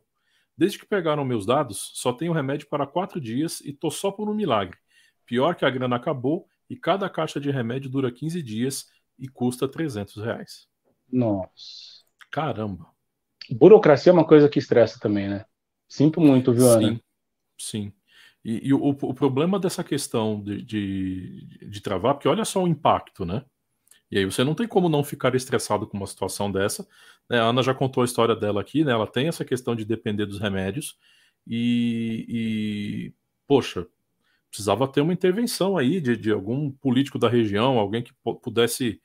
Desde que pegaram meus dados, só tenho remédio para quatro dias e tô só por um milagre. Pior que a grana acabou e cada caixa de remédio dura 15 dias e custa 300 reais. Nossa. Caramba. Burocracia é uma coisa que estressa também, né? Sinto muito, viu, Ana? Sim, sim. E, e o, o, problema dessa questão de, de, de, travar, porque olha só o impacto, né? E aí você não tem como não ficar estressado com uma situação dessa. Né? A Ana já contou a história dela aqui, né? Ela tem essa questão de depender dos remédios e, e poxa, precisava ter uma intervenção aí de, de algum político da região, alguém que pudesse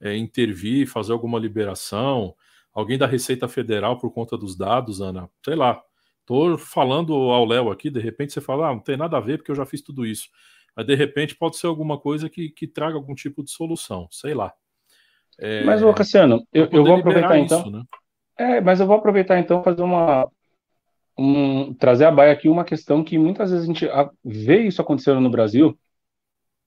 é, intervir, fazer alguma liberação, alguém da Receita Federal por conta dos dados, Ana, sei lá. Tô falando ao Léo aqui, de repente você fala, ah, não tem nada a ver porque eu já fiz tudo isso. Mas de repente pode ser alguma coisa que, que traga algum tipo de solução, sei lá. É, mas, ô Cassiano, eu, eu vou aproveitar então. Isso, né? É, mas eu vou aproveitar então fazer uma. Um, trazer a baia aqui uma questão que muitas vezes a gente vê isso acontecendo no Brasil,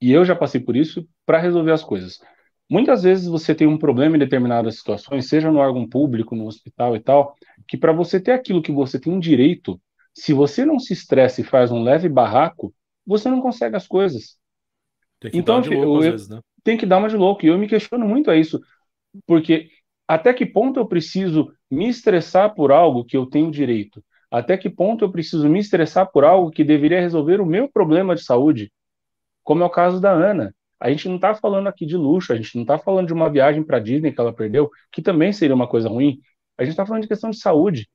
e eu já passei por isso, para resolver as coisas. Muitas vezes você tem um problema em determinadas situações, seja no órgão público, no hospital e tal, que para você ter aquilo que você tem um direito, se você não se estressa e faz um leve barraco, você não consegue as coisas. Tem que então, dar de louco, eu, vezes, né? Tem que dar uma de louco. E eu me questiono muito a isso, porque até que ponto eu preciso me estressar por algo que eu tenho direito? Até que ponto eu preciso me estressar por algo que deveria resolver o meu problema de saúde? Como é o caso da Ana. A gente não está falando aqui de luxo, a gente não está falando de uma viagem para Disney que ela perdeu, que também seria uma coisa ruim. A gente está falando de questão de saúde.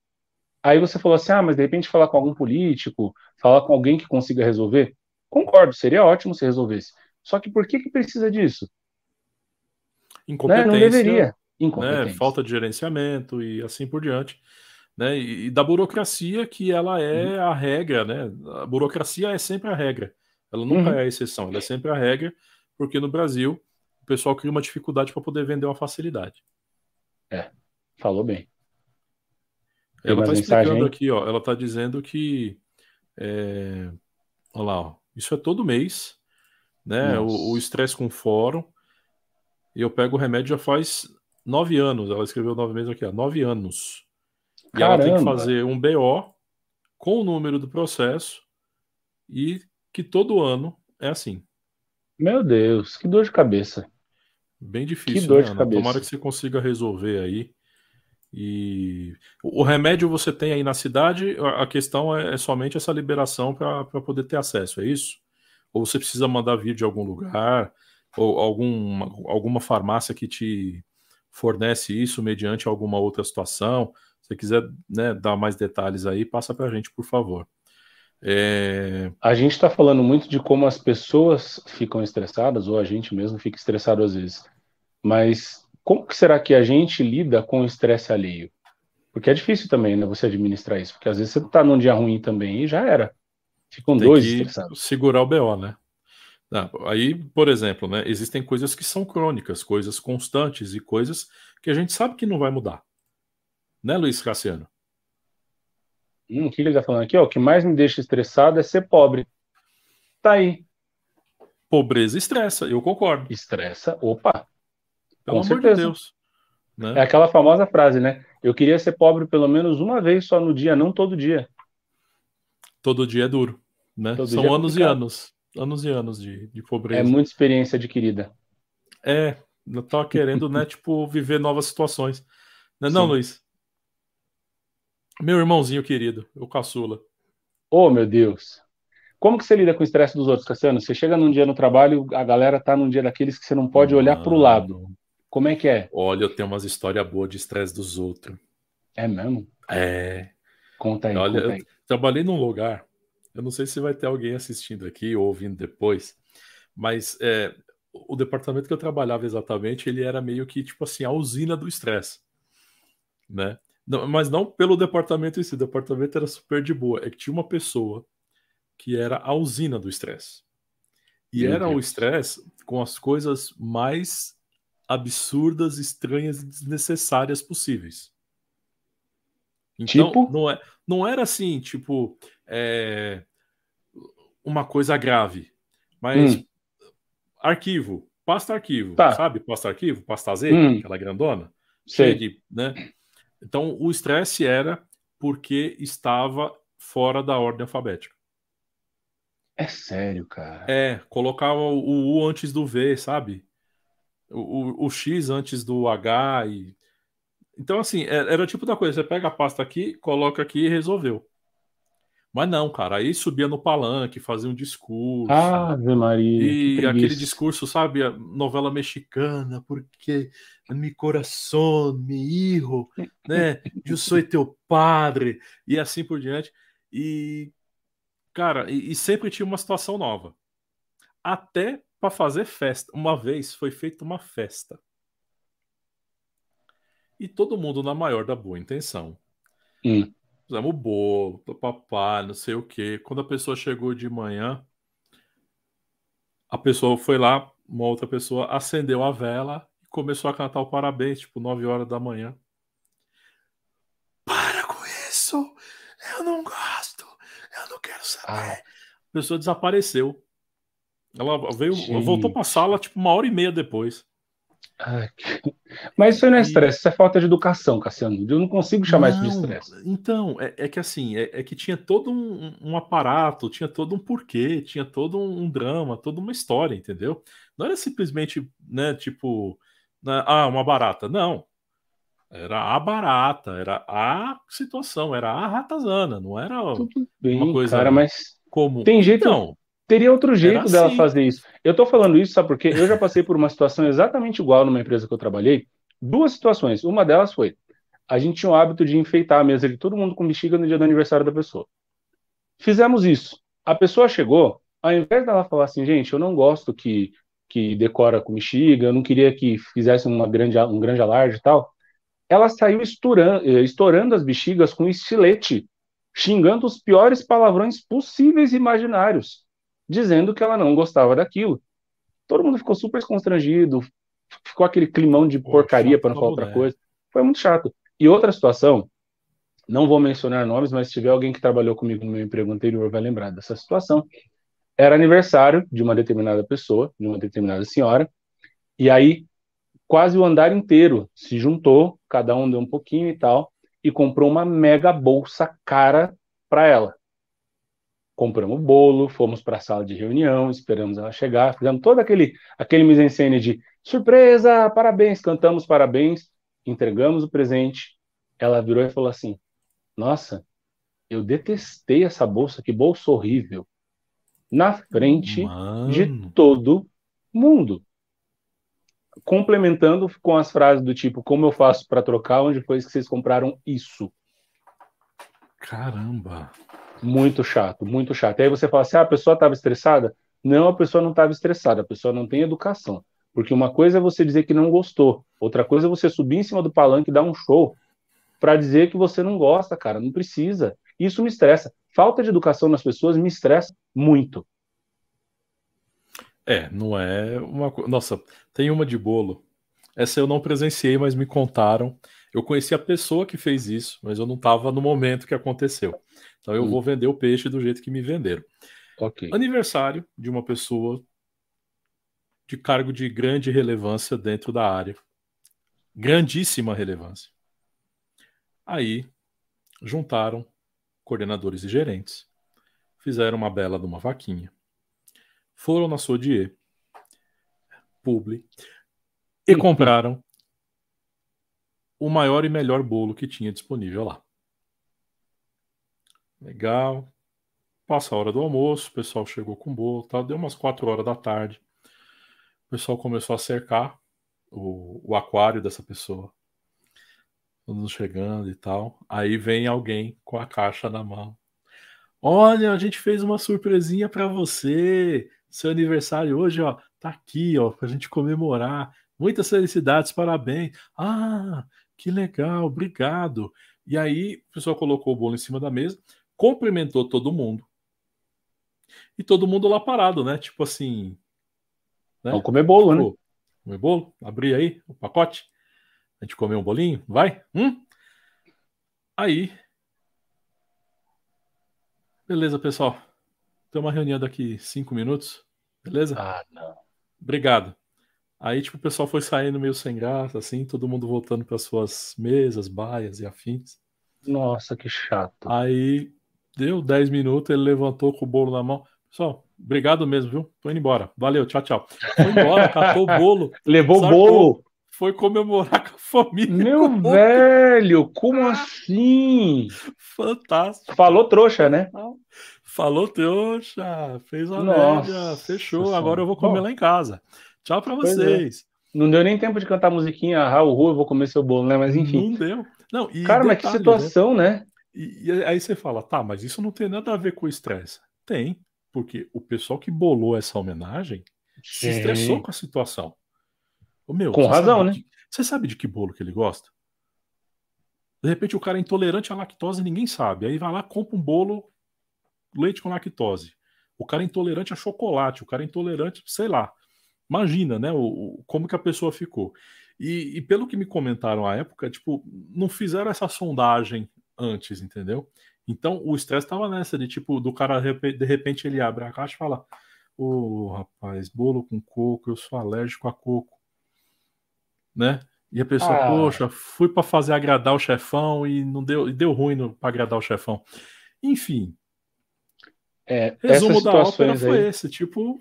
Aí você falou assim: ah, mas de repente falar com algum político, falar com alguém que consiga resolver. Concordo, seria ótimo se resolvesse. Só que por que, que precisa disso? Incompetência. Né? Não deveria. Né? Incompetência. Né? Falta de gerenciamento e assim por diante. Né? E, e da burocracia, que ela é uhum. a regra, né? A burocracia é sempre a regra. Ela nunca uhum. é a exceção, ela é sempre a regra porque no Brasil o pessoal cria uma dificuldade para poder vender uma facilidade. É, falou bem. ela está explicando aqui, ó, ela está dizendo que, é, olha lá, ó, isso é todo mês, né? O estresse com fórum. E eu pego o remédio já faz nove anos. Ela escreveu nove meses aqui, ó, nove anos. E Caramba. ela tem que fazer um BO com o número do processo e que todo ano é assim. Meu Deus, que dor de cabeça. Bem difícil, que dor né, de cabeça. Tomara que você consiga resolver aí. E o remédio você tem aí na cidade, a questão é, é somente essa liberação para poder ter acesso, é isso? Ou você precisa mandar vir de algum lugar, ou alguma, alguma farmácia que te fornece isso mediante alguma outra situação. Se você quiser né, dar mais detalhes aí, passa para a gente, por favor. É... A gente está falando muito de como as pessoas ficam estressadas, ou a gente mesmo fica estressado às vezes. Mas como que será que a gente lida com o estresse alheio? Porque é difícil também, né, você administrar isso, porque às vezes você está num dia ruim também e já era. Ficam Tem dois estressados. Segurar o BO, né? aí, por exemplo, né, existem coisas que são crônicas, coisas constantes e coisas que a gente sabe que não vai mudar. Né, Luiz Cassiano? Hum, o que ele está falando aqui? Ó, o que mais me deixa estressado é ser pobre. Tá aí. Pobreza estressa, eu concordo. Estressa, opa. Pelo Com amor certeza. de Deus. Né? É aquela famosa frase, né? Eu queria ser pobre pelo menos uma vez só no dia, não todo dia. Todo dia é duro, né? Todo São é anos e anos. Anos e anos de, de pobreza. É muita experiência adquirida. É, eu tava querendo, né, tipo, viver novas situações. Não, é não Luiz? Meu irmãozinho querido, o caçula. Oh, meu Deus. Como que você lida com o estresse dos outros, Cassiano? Você chega num dia no trabalho, a galera tá num dia daqueles que você não pode olhar para o lado. Como é que é? Olha, eu tenho umas histórias boas de estresse dos outros. É mesmo? É. Conta aí. Olha, conta aí. trabalhei num lugar, eu não sei se vai ter alguém assistindo aqui ou ouvindo depois, mas é, o departamento que eu trabalhava exatamente, ele era meio que, tipo assim, a usina do estresse, né? Não, mas não pelo departamento em si, o departamento era super de boa. É que tinha uma pessoa que era a usina do estresse. E Meu era Deus. o estresse com as coisas mais absurdas, estranhas e desnecessárias possíveis. Então, tipo? não, é, não era assim, tipo, é, uma coisa grave, mas hum. arquivo, pasta arquivo, tá. sabe? Pasta arquivo, pasta Z, hum. aquela grandona. Sei. né? Então, o estresse era porque estava fora da ordem alfabética. É sério, cara. É, colocava o U antes do V, sabe? O, o, o X antes do H e. Então, assim, é, era o tipo da coisa: você pega a pasta aqui, coloca aqui e resolveu. Mas não, cara, aí subia no palanque, fazia um discurso. Ave Maria. E aquele discurso, sabe, a novela mexicana, porque mi coração, mi hijo, né? Eu sou teu padre, e assim por diante. E, cara, e, e sempre tinha uma situação nova. Até para fazer festa. Uma vez foi feita uma festa. E todo mundo na maior da boa intenção. Hum. Fizemos o bolo, papá, não sei o quê. Quando a pessoa chegou de manhã, a pessoa foi lá, uma outra pessoa acendeu a vela e começou a cantar o parabéns, tipo, 9 horas da manhã. Para com isso! Eu não gosto! Eu não quero saber! Ah. A pessoa desapareceu. Ela veio, Gente. voltou para a sala tipo uma hora e meia depois. Mas isso não é estresse, isso é falta de educação, Cassiano. Eu não consigo chamar não, isso de estresse. Então, é, é, que assim, é, é, que tinha todo um, um, aparato, tinha todo um porquê, tinha todo um, um, drama, toda uma história, entendeu? Não era simplesmente, né, tipo, né, ah, uma barata. Não. Era a barata, era a situação, era a ratazana, não era Tudo bem, uma coisa cara, mas comum. Tem jeito, então, Teria outro jeito dela assim. fazer isso. Eu tô falando isso, sabe porque eu já passei por uma situação exatamente igual numa empresa que eu trabalhei. Duas situações. Uma delas foi: a gente tinha o hábito de enfeitar a mesa de todo mundo com bexiga no dia do aniversário da pessoa. Fizemos isso. A pessoa chegou, ao invés dela falar assim, gente, eu não gosto que, que decora com bexiga, eu não queria que fizesse uma grande, um grande alarde e tal, ela saiu estourando, eh, estourando as bexigas com estilete, xingando os piores palavrões possíveis e imaginários dizendo que ela não gostava daquilo. Todo mundo ficou super constrangido, ficou aquele climão de porcaria para não falar outra coisa. Foi muito chato. E outra situação, não vou mencionar nomes, mas se tiver alguém que trabalhou comigo no meu emprego anterior vai lembrar dessa situação. Era aniversário de uma determinada pessoa, de uma determinada senhora, e aí quase o andar inteiro se juntou, cada um deu um pouquinho e tal, e comprou uma mega bolsa cara para ela compramos o bolo, fomos para a sala de reunião, esperamos ela chegar, fizemos todo aquele aquele mise-en-scène de surpresa, parabéns, cantamos parabéns, entregamos o presente. Ela virou e falou assim: "Nossa, eu detestei essa bolsa, que bolsa horrível." Na frente Mano. de todo mundo. Complementando com as frases do tipo: "Como eu faço para trocar? Onde foi que vocês compraram isso?" Caramba. Muito chato, muito chato. E aí você fala assim: ah, a pessoa estava estressada? Não, a pessoa não estava estressada, a pessoa não tem educação. Porque uma coisa é você dizer que não gostou, outra coisa é você subir em cima do palanque e dar um show para dizer que você não gosta, cara. Não precisa. Isso me estressa. Falta de educação nas pessoas me estressa muito. É, não é uma Nossa, tem uma de bolo. Essa eu não presenciei, mas me contaram. Eu conheci a pessoa que fez isso, mas eu não estava no momento que aconteceu. Então eu hum. vou vender o peixe do jeito que me venderam. Okay. Aniversário de uma pessoa de cargo de grande relevância dentro da área. Grandíssima relevância. Aí juntaram coordenadores e gerentes, fizeram uma bela de uma vaquinha, foram na Sodier, Publi, e compraram o maior e melhor bolo que tinha disponível lá. Legal. Passa a hora do almoço, o pessoal chegou com o bolo, tá? deu umas 4 horas da tarde. O pessoal começou a cercar o, o aquário dessa pessoa. Todos chegando e tal. Aí vem alguém com a caixa na mão. Olha, a gente fez uma surpresinha para você. Seu aniversário hoje, ó, tá aqui, ó, pra gente comemorar. Muitas felicidades, parabéns. Ah, que legal, obrigado. E aí, o pessoal colocou o bolo em cima da mesa cumprimentou todo mundo. E todo mundo lá parado, né? Tipo assim. Né? Vamos comer bolo, tipo, né? Comer bolo? Abrir aí o pacote. A gente comer um bolinho? Vai? Hum? Aí. Beleza, pessoal. Tem uma reunião daqui cinco minutos. Beleza? Ah, não. Obrigado. Aí, tipo, o pessoal foi saindo meio sem graça, assim, todo mundo voltando para suas mesas, baias e afins. Nossa, que chato. Aí deu 10 minutos, ele levantou com o bolo na mão. Pessoal, obrigado mesmo, viu? Tô indo embora. Valeu, tchau, tchau. Foi embora, catou o bolo. Levou o bolo. Foi comemorar com a família. Meu velho, como assim? Fantástico. Falou trouxa, né? Falou trouxa. Fez a média. Fechou. Agora eu vou comer Bom, lá em casa. Tchau para é. vocês. É. Não deu nem tempo de cantar a musiquinha Raul Rua, eu vou comer seu bolo, né? Mas enfim. Não deu. Não, Cara, detalhe, mas que situação, né? né? E, e, aí você fala, tá, mas isso não tem nada a ver com o estresse. Tem, porque o pessoal que bolou essa homenagem Sim. se estressou com a situação. O meu, com razão, né? De, você sabe de que bolo que ele gosta? De repente o cara é intolerante à lactose e ninguém sabe. Aí vai lá, compra um bolo leite com lactose. O cara é intolerante a chocolate, o cara é intolerante, sei lá. Imagina, né? O, o como que a pessoa ficou. E, e, pelo que me comentaram à época, tipo, não fizeram essa sondagem antes, entendeu? Então o estresse tava nessa, de tipo, do cara de repente ele abre a caixa e fala: Ô oh, rapaz, bolo com coco, eu sou alérgico a coco. Né? E a pessoa, ah. poxa, fui para fazer agradar o chefão e não deu, e deu ruim para agradar o chefão. Enfim. É, resumo da ópera foi aí... esse, tipo,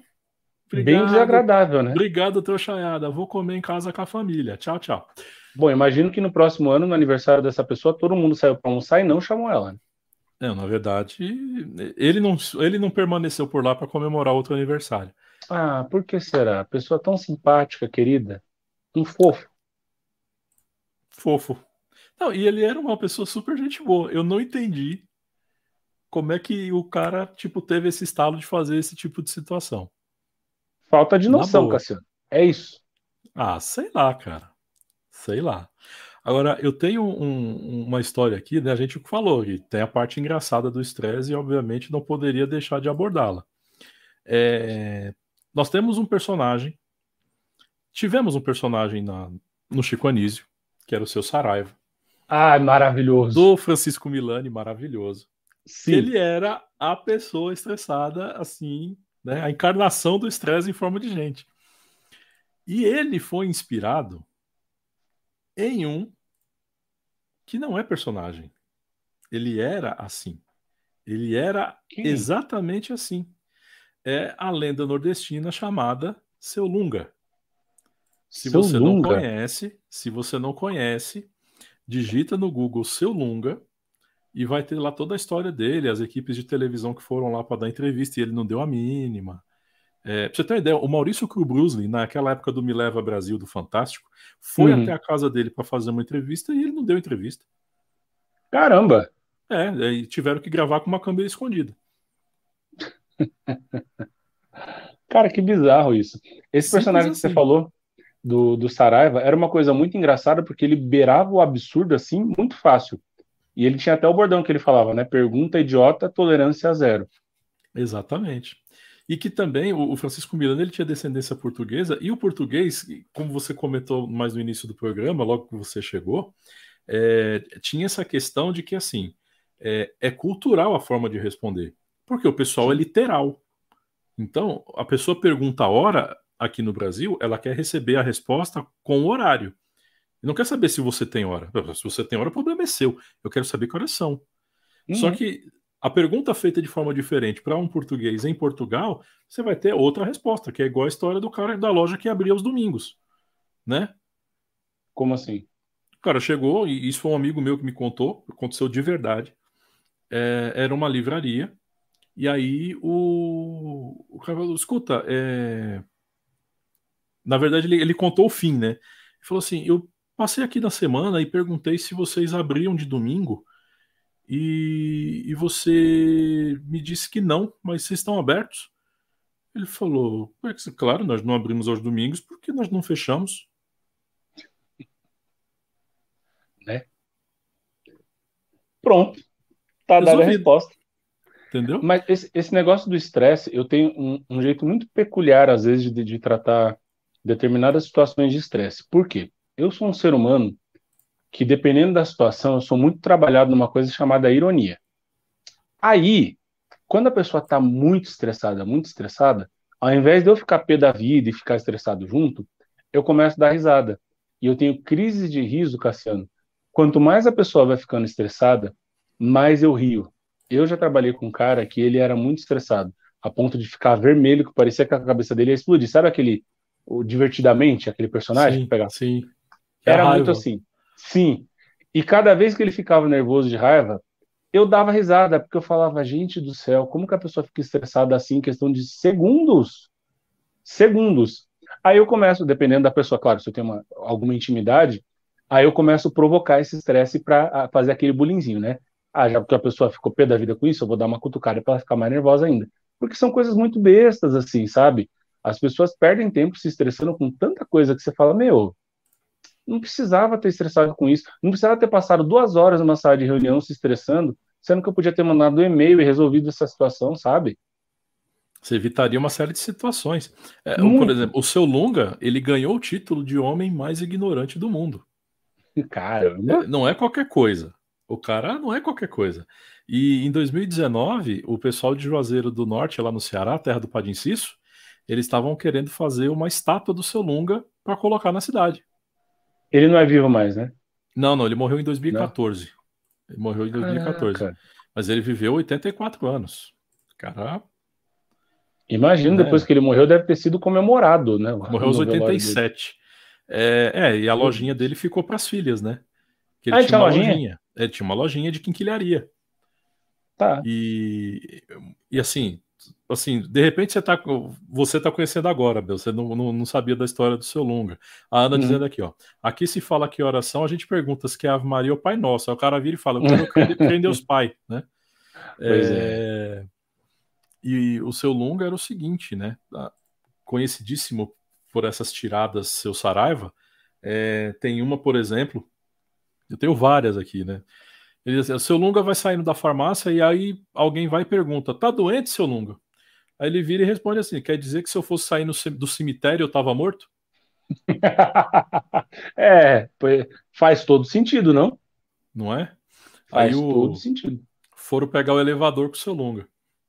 Obrigado, Bem desagradável, né? Obrigado, trouxaiada. Vou comer em casa com a família. Tchau, tchau. Bom, imagino que no próximo ano, no aniversário dessa pessoa, todo mundo saiu para almoçar e não chamou ela. Né? É, na verdade, ele não, ele não permaneceu por lá para comemorar outro aniversário. Ah, por que será? Pessoa tão simpática, querida. Um fofo. Fofo. Não, e ele era uma pessoa super gente boa. Eu não entendi como é que o cara, tipo, teve esse estalo de fazer esse tipo de situação. Falta de noção, Cassiano. É isso. Ah, sei lá, cara. Sei lá. Agora, eu tenho um, uma história aqui, né? A gente falou que tem a parte engraçada do estresse e, obviamente, não poderia deixar de abordá-la. É... Nós temos um personagem. Tivemos um personagem na, no Chico Anísio, que era o seu Saraiva. Ah, maravilhoso. Do Francisco Milani, maravilhoso. Sim. Ele era a pessoa estressada, assim, né? A encarnação do estresse em forma de gente. E ele foi inspirado em um que não é personagem. Ele era assim. Ele era Quem? exatamente assim. É a lenda nordestina chamada Seu Lunga. Se Seu você Lunga? não conhece, se você não conhece, digita no Google Seu Lunga e vai ter lá toda a história dele, as equipes de televisão que foram lá para dar entrevista e ele não deu a mínima. É, pra você ter uma ideia, o Maurício Krubrusley, naquela época do Me Leva Brasil, do Fantástico, foi uhum. até a casa dele para fazer uma entrevista e ele não deu entrevista. Caramba! É, e tiveram que gravar com uma câmera escondida. Cara, que bizarro isso. Esse Simples personagem assim. que você falou, do, do Saraiva, era uma coisa muito engraçada porque ele beirava o absurdo assim muito fácil. E ele tinha até o bordão que ele falava, né? Pergunta idiota, tolerância zero. Exatamente. E que também o Francisco Miranda ele tinha descendência portuguesa, e o português, como você comentou mais no início do programa, logo que você chegou, é, tinha essa questão de que assim é, é, cultural a forma de responder, porque o pessoal é literal. Então, a pessoa pergunta a hora aqui no Brasil, ela quer receber a resposta com o horário. E não quer saber se você tem hora. Se você tem hora, o problema é seu. Eu quero saber que horas são. Uhum. Só que a pergunta feita de forma diferente para um português em Portugal, você vai ter outra resposta, que é igual a história do cara da loja que abria aos domingos. Né? Como assim? O cara chegou, e isso foi um amigo meu que me contou, aconteceu de verdade. É, era uma livraria, e aí o, o cara falou: escuta, é... na verdade ele, ele contou o fim, né? Ele falou assim: eu Passei aqui na semana e perguntei se vocês abriam de domingo e, e você me disse que não, mas vocês estão abertos? Ele falou: claro, nós não abrimos aos domingos porque nós não fechamos. Né? Pronto. Tá dada a resposta. Entendeu? Mas esse, esse negócio do estresse, eu tenho um, um, jeito muito peculiar, às vezes, de, de tratar determinadas situações de estresse. Por quê? Eu sou um ser humano que, dependendo da situação, eu sou muito trabalhado numa coisa chamada ironia. Aí, quando a pessoa está muito estressada, muito estressada, ao invés de eu ficar pé da vida e ficar estressado junto, eu começo a dar risada. E eu tenho crises de riso, Cassiano, quanto mais a pessoa vai ficando estressada, mais eu rio. Eu já trabalhei com um cara que ele era muito estressado, a ponto de ficar vermelho, que parecia que a cabeça dele ia explodir. Sabe aquele, o Divertidamente, aquele personagem sim, que pegava? Sim. Era muito assim. Sim. E cada vez que ele ficava nervoso de raiva, eu dava risada, porque eu falava, gente do céu, como que a pessoa fica estressada assim em questão de segundos? Segundos. Aí eu começo, dependendo da pessoa, claro, se eu tenho uma, alguma intimidade, aí eu começo a provocar esse estresse para fazer aquele bullyingzinho, né? Ah, já porque a pessoa ficou pé da vida com isso, eu vou dar uma cutucada para ela ficar mais nervosa ainda. Porque são coisas muito bestas, assim, sabe? As pessoas perdem tempo se estressando com tanta coisa que você fala, meu, não precisava ter estressado com isso, não precisava ter passado duas horas numa sala de reunião se estressando, sendo que eu podia ter mandado um e-mail e resolvido essa situação, sabe? Você evitaria uma série de situações. É, por exemplo, o seu Lunga, ele ganhou o título de homem mais ignorante do mundo. Caramba! É, não é qualquer coisa. O cara não é qualquer coisa. E em 2019, o pessoal de Juazeiro do Norte, lá no Ceará, terra do Padim Cisso, eles estavam querendo fazer uma estátua do seu Lunga para colocar na cidade. Ele não é vivo mais, né? Não, não, ele morreu em 2014. Não. Ele morreu em 2014. Caraca. Mas ele viveu 84 anos. Cara. Imagino, né? depois que ele morreu, deve ter sido comemorado, né? Morreu aos 87. É, é, e a lojinha dele ficou para as filhas, né? Que ele ah, tinha, uma lojinha? lojinha. Ele tinha uma lojinha de quinquilharia. Tá. E, e assim, assim, de repente você tá, você tá conhecendo agora, você não, não, não, sabia da história do seu Lunga. A Ana uhum. dizendo aqui, ó, aqui se fala que oração, a gente pergunta se é Ave Maria ou Pai Nosso. Aí o cara vira e fala, eu quero crer em Deus Pai, né? É... é. E o seu Lunga era o seguinte, né? Conhecidíssimo por essas tiradas, seu Saraiva. É, tem uma, por exemplo, eu tenho várias aqui, né? Ele diz assim, o seu Lunga vai saindo da farmácia e aí alguém vai e pergunta: tá doente, seu Lunga? Aí ele vira e responde assim: quer dizer que se eu fosse sair no, do cemitério eu estava morto? é, faz todo sentido, não? Não é? Faz aí todo o, sentido. Foram pegar o elevador com o seu Lunga.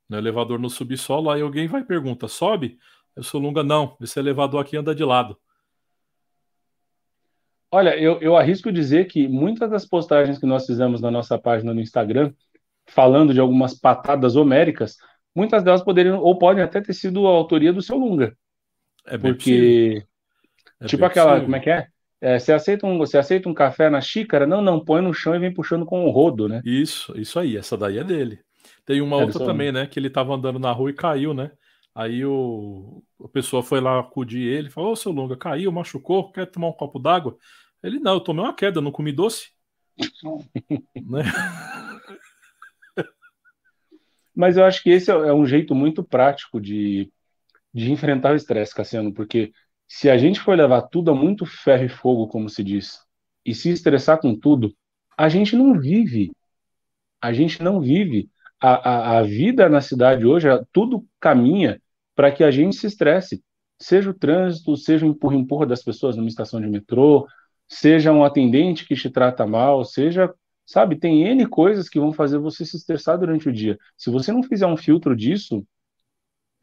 No elevador no subsolo, aí alguém vai e pergunta: sobe? O seu Lunga, não, esse elevador aqui anda de lado. Olha, eu, eu arrisco dizer que muitas das postagens que nós fizemos na nossa página no Instagram, falando de algumas patadas homéricas, muitas delas poderiam ou podem até ter sido a autoria do seu Lunga. É porque é tipo aquela, possível. como é que é? é? você aceita um, você aceita um café na xícara? Não, não, põe no chão e vem puxando com o rodo, né? Isso, isso aí, essa daí é dele. Tem uma é outra também, né, que ele tava andando na rua e caiu, né? Aí o a pessoa foi lá acudir ele, falou: "Ô, seu Lunga, caiu, machucou, quer tomar um copo d'água?" Ele, não, eu tomei uma queda, não comi doce. né? Mas eu acho que esse é um jeito muito prático de, de enfrentar o estresse, Cassiano, porque se a gente for levar tudo a muito ferro e fogo, como se diz, e se estressar com tudo, a gente não vive. A gente não vive. A, a, a vida na cidade hoje, tudo caminha para que a gente se estresse. Seja o trânsito, seja o empurra-empurra das pessoas numa estação de metrô, seja um atendente que te trata mal, seja, sabe, tem N coisas que vão fazer você se estressar durante o dia. Se você não fizer um filtro disso,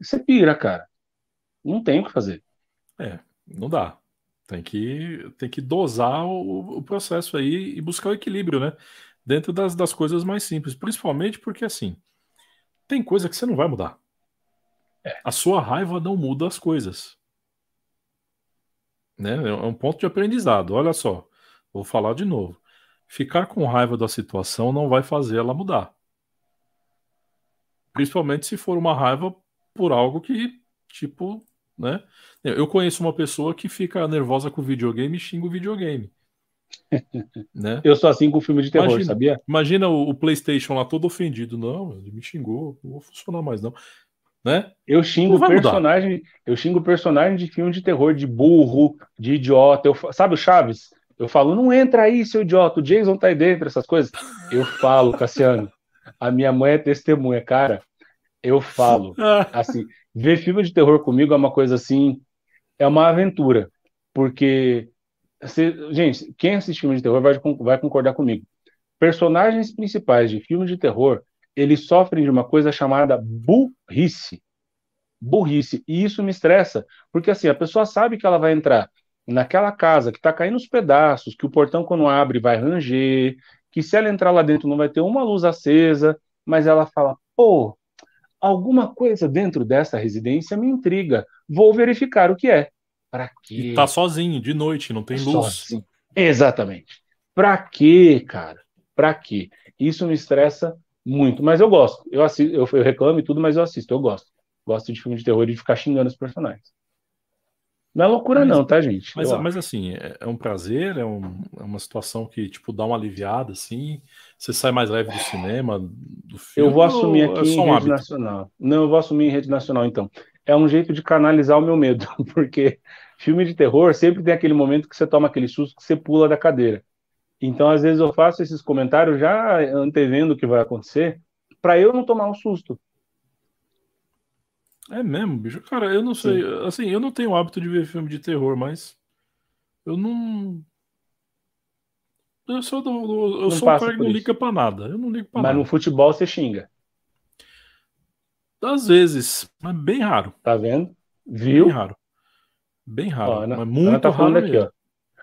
você pira, cara. Não tem o que fazer. É, não dá. Tem que, tem que dosar o, o processo aí e buscar o equilíbrio, né? Dentro das, das coisas mais simples. Principalmente porque, assim, tem coisa que você não vai mudar. É. A sua raiva não muda as coisas. Né? É um ponto de aprendizado. Olha só, vou falar de novo. Ficar com raiva da situação não vai fazer ela mudar. Principalmente se for uma raiva por algo que, tipo, né? Eu conheço uma pessoa que fica nervosa com o videogame e xinga o videogame. né? Eu sou assim com filme de terror, imagina, sabia? Imagina o, o, PlayStation lá todo ofendido. Não, ele me xingou, não vou funcionar mais não né? Eu xingo personagem, mudar. eu xingo personagem de filme de terror, de burro, de idiota. Eu, sabe o Chaves? Eu falo, não entra aí, seu idiota, o Jason tá aí dentro, essas coisas. Eu falo, Cassiano. A minha mãe é testemunha, cara. Eu falo. Assim, ver filme de terror comigo é uma coisa assim, é uma aventura. Porque, se, gente, quem assiste filme de terror vai, vai concordar comigo. Personagens principais de filme de terror eles sofrem de uma coisa chamada burrice. Burrice. E isso me estressa, porque assim, a pessoa sabe que ela vai entrar naquela casa que está caindo os pedaços, que o portão quando abre vai ranger, que se ela entrar lá dentro não vai ter uma luz acesa, mas ela fala, pô, alguma coisa dentro dessa residência me intriga, vou verificar o que é. Para quê? E tá sozinho, de noite, não tem luz. Sozinho. Exatamente. Para quê, cara? Para quê? Isso me estressa muito, mas eu gosto. Eu, assisto, eu, eu reclamo e tudo, mas eu assisto, eu gosto. Gosto de filme de terror e de ficar xingando os personagens. Não é loucura, mas, não, tá, gente? Mas, mas assim, é, é, um prazer, é, um, é, uma situação que, tipo, dá uma aliviada, assim. Você sai mais leve do cinema, do filme. Eu vou assumir aqui é em um rede hábito? nacional. Não, eu vou assumir em rede nacional, então. É um jeito de canalizar o meu medo, porque filme de terror sempre tem aquele momento que você toma aquele susto que você pula da cadeira. Então, às vezes, eu faço esses comentários já antevendo o que vai acontecer, para eu não tomar um susto. É mesmo, bicho? Cara, eu não sei. Sim. Assim, eu não tenho o hábito de ver filme de terror, mas eu não. Eu sou, do, eu não sou um cara que não liga pra nada. Eu não ligo pra mas nada. Mas no futebol você xinga. Às vezes, mas bem raro. Tá vendo? Viu? Bem raro. Bem raro. Ó, Ana, mas muito Ana tá falando aqui, ó.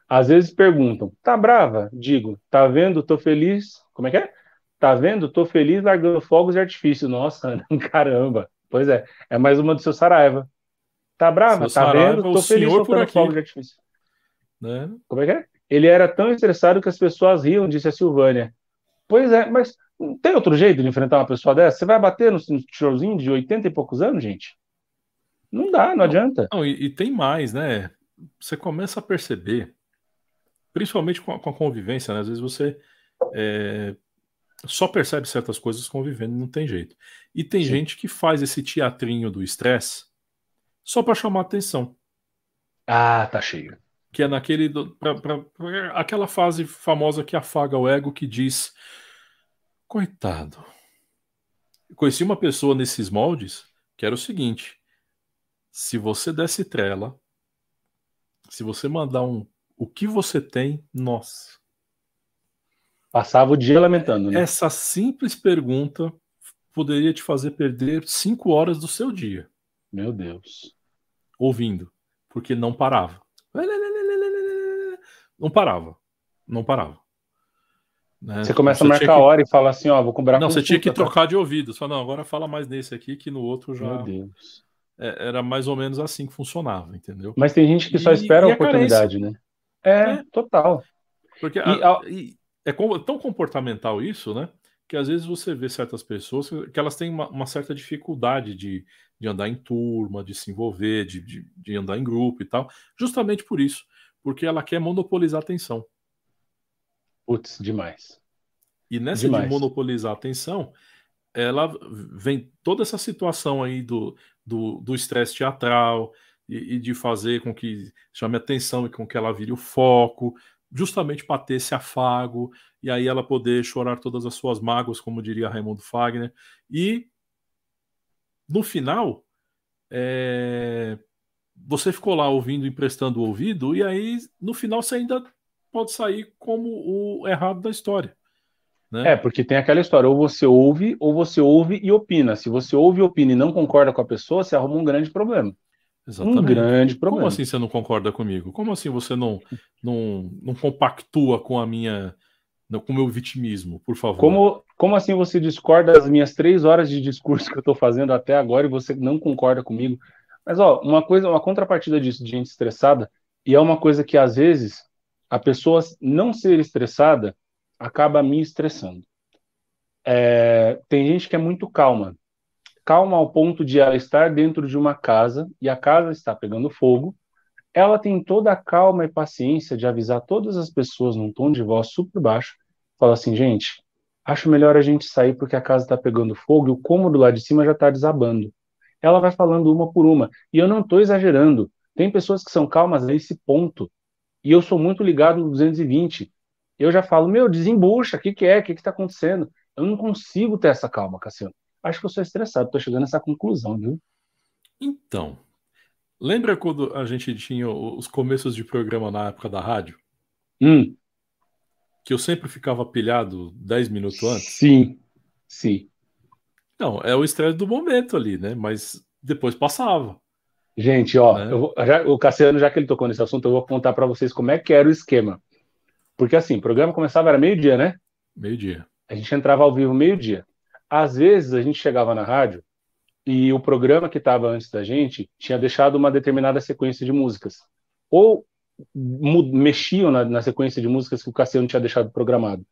Às vezes perguntam, tá brava? Digo, tá vendo? Tô feliz. Como é que é? Tá vendo? Tô feliz largando fogos de artifício. Nossa, caramba. Pois é, é mais uma do seu Saraiva. Tá brava? Seu tá Saraiva, vendo? Tô feliz soltando fogos de artifício. Né? Como é que é? Ele era tão estressado que as pessoas riam, disse a Silvânia. Pois é, mas tem outro jeito de enfrentar uma pessoa dessa? Você vai bater no, showzinho de 80 e poucos anos, gente? Não dá, não, não adianta. Não, e, e, tem mais, né? Você começa a perceber, principalmente com a, com a convivência, né? Às vezes você é, só percebe certas coisas convivendo, não tem jeito. E tem Sim. gente que faz esse teatrinho do estresse só para chamar atenção. Ah, tá cheio. Que é naquele. Pra, pra, pra, aquela fase famosa que afaga o ego que diz: Coitado. conheci uma pessoa nesses moldes que era o seguinte: se você desse trela, se você mandar um. O que você tem, nossa. Passava o dia lamentando, né? Essa simples pergunta poderia te fazer perder cinco horas do seu dia. Meu Deus. Ouvindo. Porque não parava. Não parava. Não parava. Né? Você começa você a marcar a hora e fala assim, ó, vou cobrar Não, você tinha que tá? trocar de ouvido. Só não, agora fala mais nesse aqui que no outro já. Meu Deus. É, era mais ou menos assim que funcionava, entendeu? Mas tem gente que só espera a oportunidade, né? É, é, total. Porque a, e, é tão comportamental isso, né? Que às vezes você vê certas pessoas que elas têm uma, uma certa dificuldade de, de andar em turma, de se envolver, de, de, de, andar em grupo e tal, justamente por isso, porque ela quer monopolizar a atenção. Putz, demais. E nessa demais. de monopolizar a atenção, ela vem toda essa situação aí do estresse do, do teatral e, e, de fazer com que chame atenção e com que ela vire o foco, justamente para ter esse afago e aí ela poder chorar todas as suas mágoas, como diria Raimundo Fagner. E no final, é... você ficou lá ouvindo, emprestando o ouvido, e aí no final você ainda pode sair como o errado da história. Né? É, porque tem aquela história, ou você ouve, ou você ouve e opina. Se você ouve e opina e não concorda com a pessoa, você arruma um grande problema. Exatamente. Um grande problema. Como assim você não concorda comigo? Como assim você não, não, não compactua com a minha com o meu vitimismo, por favor? Como, como assim você discorda das minhas três horas de discurso que eu estou fazendo até agora e você não concorda comigo? Mas ó, uma coisa, uma contrapartida disso de gente estressada, e é uma coisa que às vezes a pessoa não ser estressada acaba me estressando. É, tem gente que é muito calma calma ao ponto de ela estar dentro de uma casa e a casa está pegando fogo, ela tem toda a calma e paciência de avisar todas as pessoas num tom de voz super baixo, fala assim, gente, acho melhor a gente sair porque a casa está pegando fogo e o cômodo lá de cima já está desabando. Ela vai falando uma por uma, e eu não estou exagerando. Tem pessoas que são calmas a esse ponto, e eu sou muito ligado no 220. Eu já falo, meu, desembucha, o que, que é, o que está acontecendo? Eu não consigo ter essa calma, Cassiano. Acho que eu sou estressado, tô chegando nessa conclusão, viu? Então, lembra quando a gente tinha os começos de programa na época da rádio? Hum. Que eu sempre ficava pilhado 10 minutos antes? Sim, sim. Não, é o estresse do momento ali, né? Mas depois passava. Gente, ó, né? vou, já, o Cassiano, já que ele tocou nesse assunto, eu vou contar para vocês como é que era o esquema. Porque assim, o programa começava era meio-dia, né? Meio-dia. A gente entrava ao vivo meio-dia. Às vezes a gente chegava na rádio e o programa que estava antes da gente tinha deixado uma determinada sequência de músicas. Ou mexiam na, na, sequência de músicas que o Cassiano tinha deixado programado.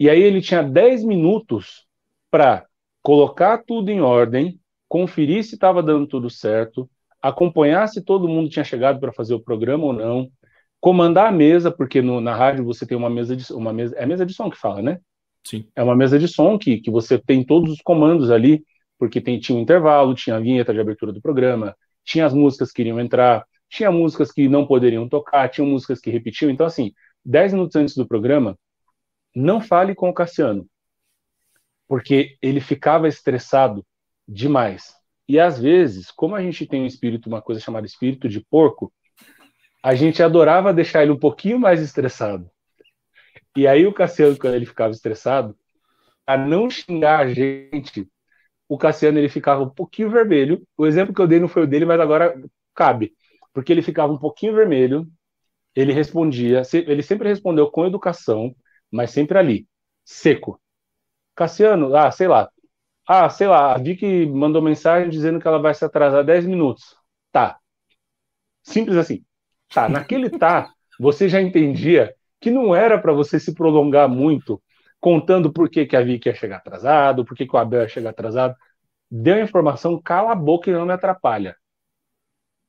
E aí ele tinha 10 minutos para colocar tudo em ordem, conferir se estava dando tudo certo, acompanhar se todo mundo tinha chegado para fazer o programa ou não, comandar a mesa, porque no, na rádio você tem uma mesa de uma mesa, é mesa de som que fala, né? Sim. É uma mesa de som que, que você tem todos os comandos ali, porque tem, tinha um intervalo, tinha a vinheta de abertura do programa, tinha as músicas que iriam entrar, tinha músicas que não poderiam tocar, tinha músicas que repetiam. Então, assim, 10 minutos antes do programa, não fale com o Cassiano, porque ele ficava estressado demais. E às vezes, como a gente tem um espírito, uma coisa chamada espírito de porco, a gente adorava deixar ele um pouquinho mais estressado. E aí o Cassiano, quando ele ficava estressado, a não xingar a gente, o Cassiano ele ficava um pouquinho vermelho. O exemplo que eu dei não foi o dele, mas agora cabe. Porque ele ficava um pouquinho vermelho, ele respondia, ele sempre respondeu com educação, mas sempre ali, seco. Cassiano, ah, sei lá. Ah, sei lá, a Vicky mandou mensagem dizendo que ela vai se atrasar 10 minutos. Tá. Simples assim. Tá, naquele tá, você já entendia que não era para você se prolongar muito contando por que, que a Vicky ia chegar atrasado, por que, que o Abel ia chegar atrasado. Deu a informação, cala a boca e não me atrapalha.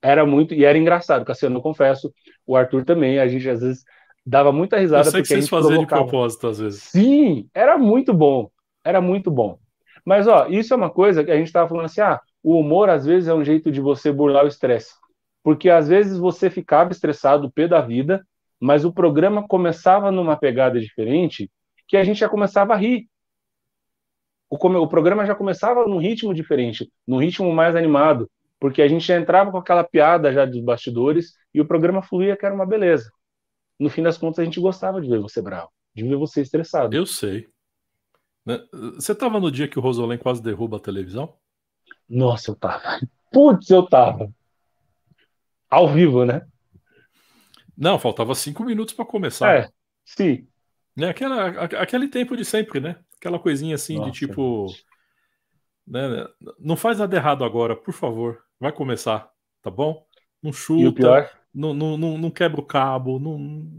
Era muito, e era engraçado, Cassiano, eu confesso, o Arthur também, a gente às vezes dava muita risada. Eu sei porque que vocês faziam de propósito, às vezes. Sim, era muito bom, era muito bom. Mas, ó, isso é uma coisa que a gente estava falando assim, ah, o humor às vezes é um jeito de você burlar o estresse. Porque às vezes você ficava estressado, pé da vida, mas o programa começava numa pegada diferente que a gente já começava a rir. O, o programa já começava num ritmo diferente, num ritmo mais animado, porque a gente já entrava com aquela piada já dos bastidores e o programa fluía que era uma beleza. No fim das contas, a gente gostava de ver você bravo, de ver você estressado. Eu sei. Né, você estava no dia que o Rosolém quase derruba a televisão? Nossa, eu tava. Putz, eu tava. Ao vivo, né? Não, faltava cinco minutos para começar. É, sim. É aquela, aquele tempo de sempre, né? Aquela coisinha assim Nossa, de tipo. Né, não faz nada errado agora, por favor. Vai começar, tá bom? Não chuta, e o pior? Não, não, não, não quebra o cabo, não,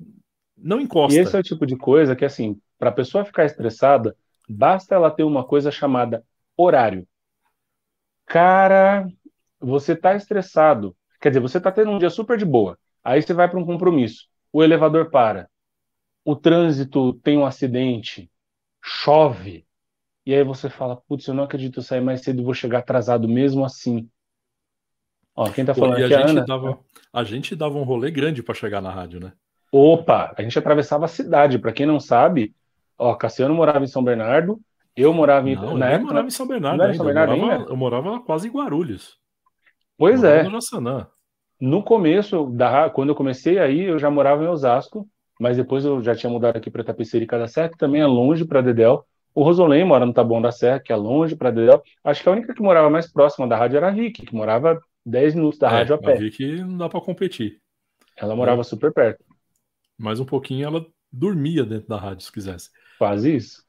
não encosta. E esse é o tipo de coisa que, assim, para a pessoa ficar estressada, basta ela ter uma coisa chamada horário. Cara, você tá estressado. Quer dizer, você tá tendo um dia super de boa. Aí você vai para um compromisso, o elevador para, o trânsito tem um acidente, chove, e aí você fala, putz, eu não acredito, eu sair mais cedo e vou chegar atrasado mesmo assim. Ó, quem tá falando Pô, aqui a é a gente Ana. Dava, a gente dava um rolê grande para chegar na rádio, né? Opa, a gente atravessava a cidade. Para quem não sabe, ó, Cassiano morava em São Bernardo, eu morava em. Não, na eu época, morava em São Bernardo. Não São Bernardo eu morava, ainda? eu morava quase em Guarulhos. Pois é. No Jaçanã no começo, da, quando eu comecei aí, eu já morava em Osasco, mas depois eu já tinha mudado aqui para Tapecerica da Serra, que também é longe para Dedel. O Rosolém mora no Taboão da Serra, que é longe para Dedel. Acho que a única que morava mais próxima da rádio era a Vicky, que morava 10 minutos da é, rádio a pé. A Vicky não dá para competir. Ela morava é. super perto. Mais um pouquinho ela dormia dentro da rádio, se quisesse. Quase isso.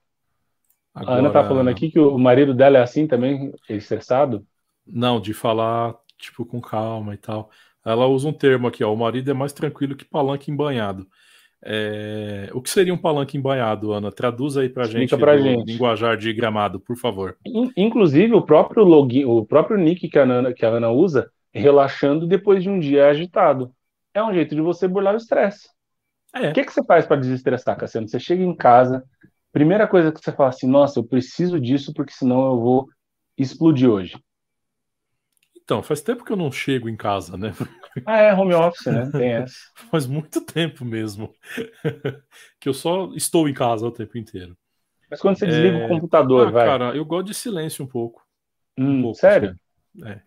Agora... A Ana tá falando aqui que o marido dela é assim também, estressado? Não, de falar, tipo, com calma e tal. Ela usa um termo aqui, ó, o marido é mais tranquilo que palanque embanhado. É... O que seria um palanque embanhado, Ana? Traduz aí pra Explica gente pra gente. linguajar de gramado, por favor. Inclusive, o próprio login, o próprio nick que a, Ana, que a Ana usa, relaxando depois de um dia agitado. É um jeito de você burlar o estresse. É. O que, que você faz para desestressar, Cassiano? Você chega em casa, primeira coisa que você fala assim, nossa, eu preciso disso porque senão eu vou explodir hoje. Então, faz tempo que eu não chego em casa, né? Ah, é, home office, né? Tem essa. faz muito tempo mesmo. que eu só estou em casa o tempo inteiro. Mas quando você desliga é... o computador, ah, vai. Cara, eu gosto de silêncio um pouco. Hum, um pouco sério? Assim. É.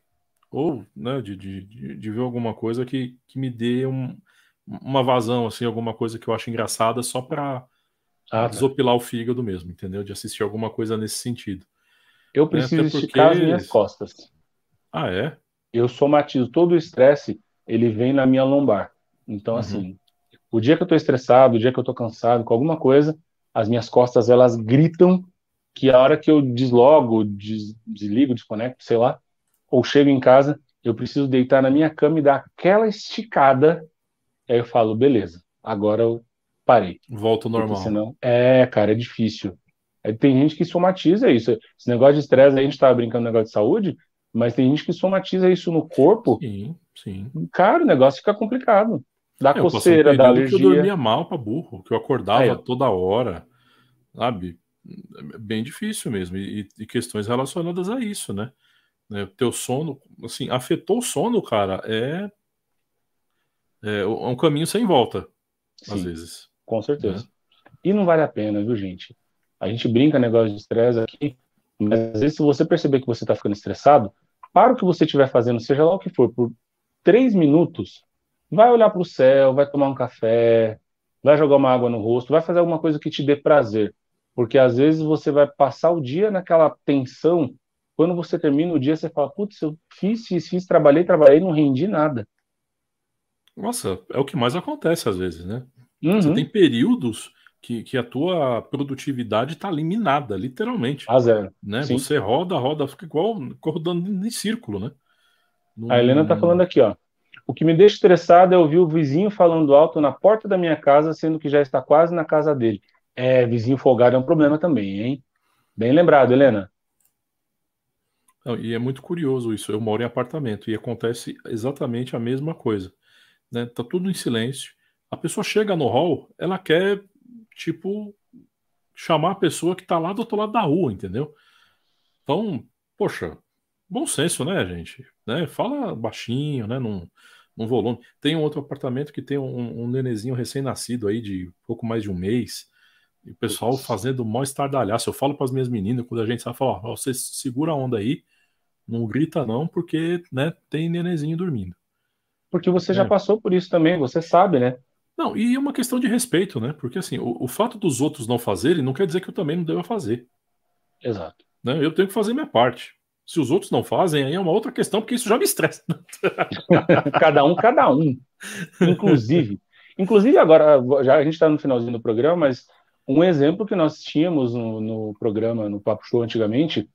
Ou, né, de, de, de, ver alguma coisa que, que me dê um, uma vazão, assim, alguma coisa que eu acho engraçada só para ah, tá. desopilar o fígado mesmo, entendeu? De assistir alguma coisa nesse sentido. Eu preciso é, esticar porque... as minhas costas. Ah, é? eu somatizo todo o estresse, ele vem na minha lombar. Então, uhum. assim, o dia que eu estou estressado, o dia que eu estou cansado com alguma coisa, as minhas costas elas gritam que a hora que eu deslogo, des, desligo, desconecto, sei lá, ou chego em casa, eu preciso deitar na minha cama e dar aquela esticada. Aí eu falo, beleza, agora eu parei. Volta ao normal. Porque senão, é, cara, é difícil. Aí tem gente que somatiza isso. Esse negócio de estresse, a gente estava brincando no negócio de saúde, mas tem gente que somatiza isso no corpo. Sim, sim. Cara, o negócio fica complicado. Dá é, coceira, dá alergia. Que eu dormia mal pra burro, que eu acordava é. toda hora, sabe? É bem difícil mesmo. E, e questões relacionadas a isso, né? né? Teu sono, assim, afetou o sono, cara, é, é um caminho sem volta, Sim, às vezes. Com certeza. Né? E não vale a pena, viu, gente? A gente brinca negócio de estresse aqui, mas às vezes se você perceber que você está ficando estressado, para o que você estiver fazendo, seja lá o que for, por três minutos, vai olhar para o céu, vai tomar um café, vai jogar uma água no rosto, vai fazer alguma coisa que te dê prazer. Porque às vezes você vai passar o dia naquela tensão, quando você termina o dia, você fala, putz, eu fiz, fiz, fiz, trabalhei, trabalhei, não rendi nada. Nossa, é o que mais acontece às vezes, né? Uhum. Você tem períodos que, que a tua produtividade está eliminada, literalmente. A zero. Né? Você roda, roda, fica igual rodando em círculo, né? A Helena está falando aqui, ó. O que me deixa estressado é ouvir o vizinho falando alto na porta da minha casa, sendo que já está quase na casa dele. É, vizinho folgado é um problema também, hein? Bem lembrado, Helena. E é muito curioso isso. Eu moro em apartamento e acontece exatamente a mesma coisa. Né? Tá tudo em silêncio. A pessoa chega no hall, ela quer tipo, chamar a pessoa que está lá do outro lado da rua, entendeu? Então, poxa, bom senso, né, gente? Né? Fala baixinho, né? Num, num volume. Tem um outro apartamento que tem um, um nenezinho recém-nascido aí de pouco mais de um mês. E o pessoal fazendo mó estardalhaço. Eu falo para as minhas meninas, quando a gente sabe, falar, ó, você segura a onda aí, não grita não, porque né, tem nenezinho dormindo. Porque você é. já passou por isso também, você sabe, né? Não, e é uma questão de respeito, né? Porque assim, o, o, fato dos outros não fazerem não quer dizer que eu também não deva fazer. Exato. Né? Eu tenho que fazer minha parte. Se os outros não fazem, aí é uma outra questão, porque isso já me estressa. cada um, cada um. Inclusive. Inclusive, agora, já a gente está no finalzinho do programa, mas um exemplo que nós tínhamos no, no programa, no Papo Show antigamente,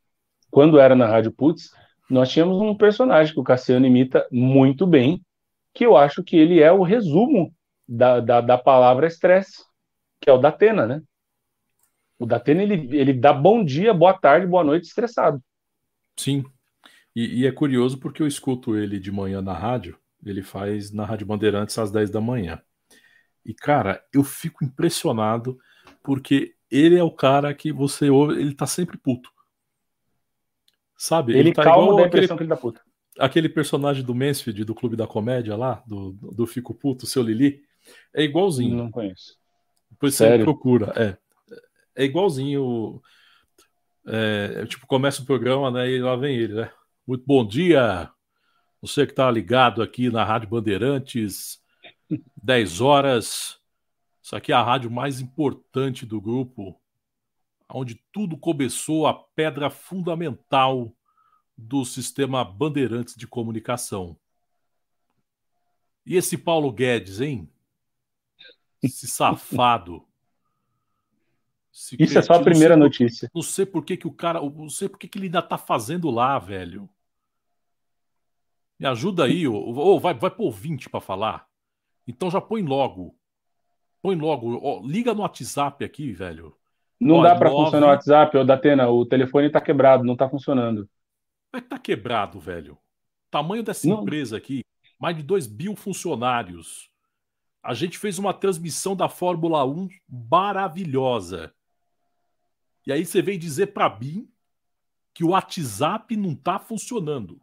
quando era na Rádio Putz, nós tínhamos um personagem que o Cassiano imita muito bem, que eu acho que ele é o resumo da, da, da palavra estresse, que é o Datena, né? O Datena, ele, ele dá bom dia, boa tarde, boa noite estressado. Sim. E, e, é curioso porque eu escuto ele de manhã na rádio, ele faz na Rádio Bandeirantes às 10 da manhã. E, cara, eu fico impressionado porque ele é o cara que você ouve, ele tá sempre puto. Sabe? Ele, ele tá calma igual da aquele, que ele tá puto. Aquele personagem do Mansfield, do Clube da Comédia lá, do, do Fico Puto, o seu Lili. É igualzinho. Não conheço. Depois Sério? você procura. É. É igualzinho. É, tipo, começa o programa, né? E lá vem ele, né? Muito bom dia. Você que está ligado aqui na Rádio Bandeirantes, 10 horas. Isso aqui é a rádio mais importante do grupo, onde tudo começou, a pedra fundamental do sistema Bandeirantes de comunicação. E esse Paulo Guedes, hein? Esse safado. Esse Isso é só a primeira não notícia. Não sei por que, que o cara. Não sei por que, que ele ainda tá fazendo lá, velho. Me ajuda aí, ou, ou vai, vai pôr 20 para falar. Então já põe logo. Põe logo. Ó, liga no WhatsApp aqui, velho. Não ó, dá para 9... funcionar o WhatsApp, ô Datena. O telefone tá quebrado, não tá funcionando. Como é que tá quebrado, velho? tamanho dessa não. empresa aqui, mais de 2 mil funcionários. A gente fez uma transmissão da Fórmula 1 maravilhosa. E aí você vem dizer para mim que o WhatsApp não tá funcionando.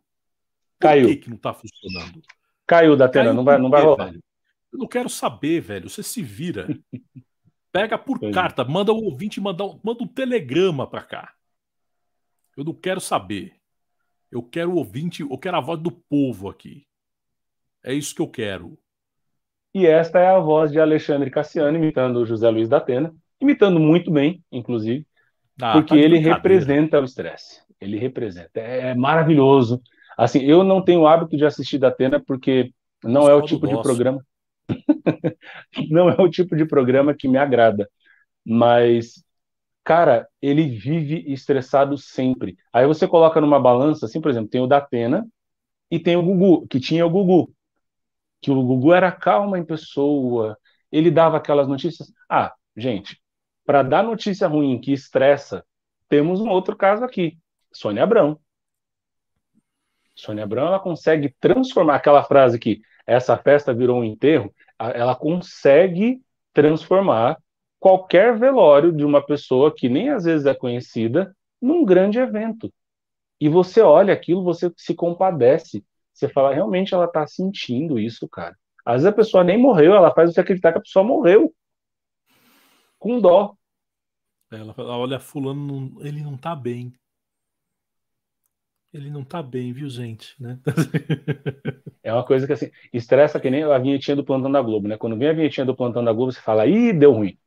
Por Caiu. que, que não tá funcionando? Caiu, Datena, Caiu não vai, não vai rolar. Velho? Eu não quero saber, velho. Você se vira. Pega por carta, manda o ouvinte manda um, manda um telegrama para cá. Eu não quero saber. Eu quero o ouvinte, eu quero a voz do povo aqui. É isso que eu quero. E esta é a voz de Alexandre Cassiano imitando o José Luiz da Atena, imitando muito bem, inclusive, ah, porque tá ele representa o estresse. Ele representa. É maravilhoso. Assim, eu não tenho o hábito de assistir da Atena porque não é o tipo de programa. não é o tipo de programa que me agrada. Mas, cara, ele vive estressado sempre. Aí você coloca numa balança, assim, por exemplo, tem o da Atena e tem o Gugu, que tinha o Gugu. Que o Gugu era calma em pessoa, ele dava aquelas notícias. Ah, gente, para dar notícia ruim que estressa, temos um outro caso aqui, Sônia Abrão. Sônia Abrão ela consegue transformar aquela frase que essa festa virou um enterro, ela consegue transformar qualquer velório de uma pessoa que nem às vezes é conhecida num grande evento. E você olha aquilo, você se compadece. Você fala, realmente ela está sentindo isso, cara. Às vezes a pessoa nem morreu, ela faz você acreditar que a pessoa morreu. Com dó. Ela fala, olha, fulano, ele não tá bem. Ele não tá bem, viu, gente? Né? é uma coisa que assim, estressa que nem a vinhetinha do plantão da Globo, né? Quando vem a vinhetinha do plantão da Globo, você fala, ih, deu ruim.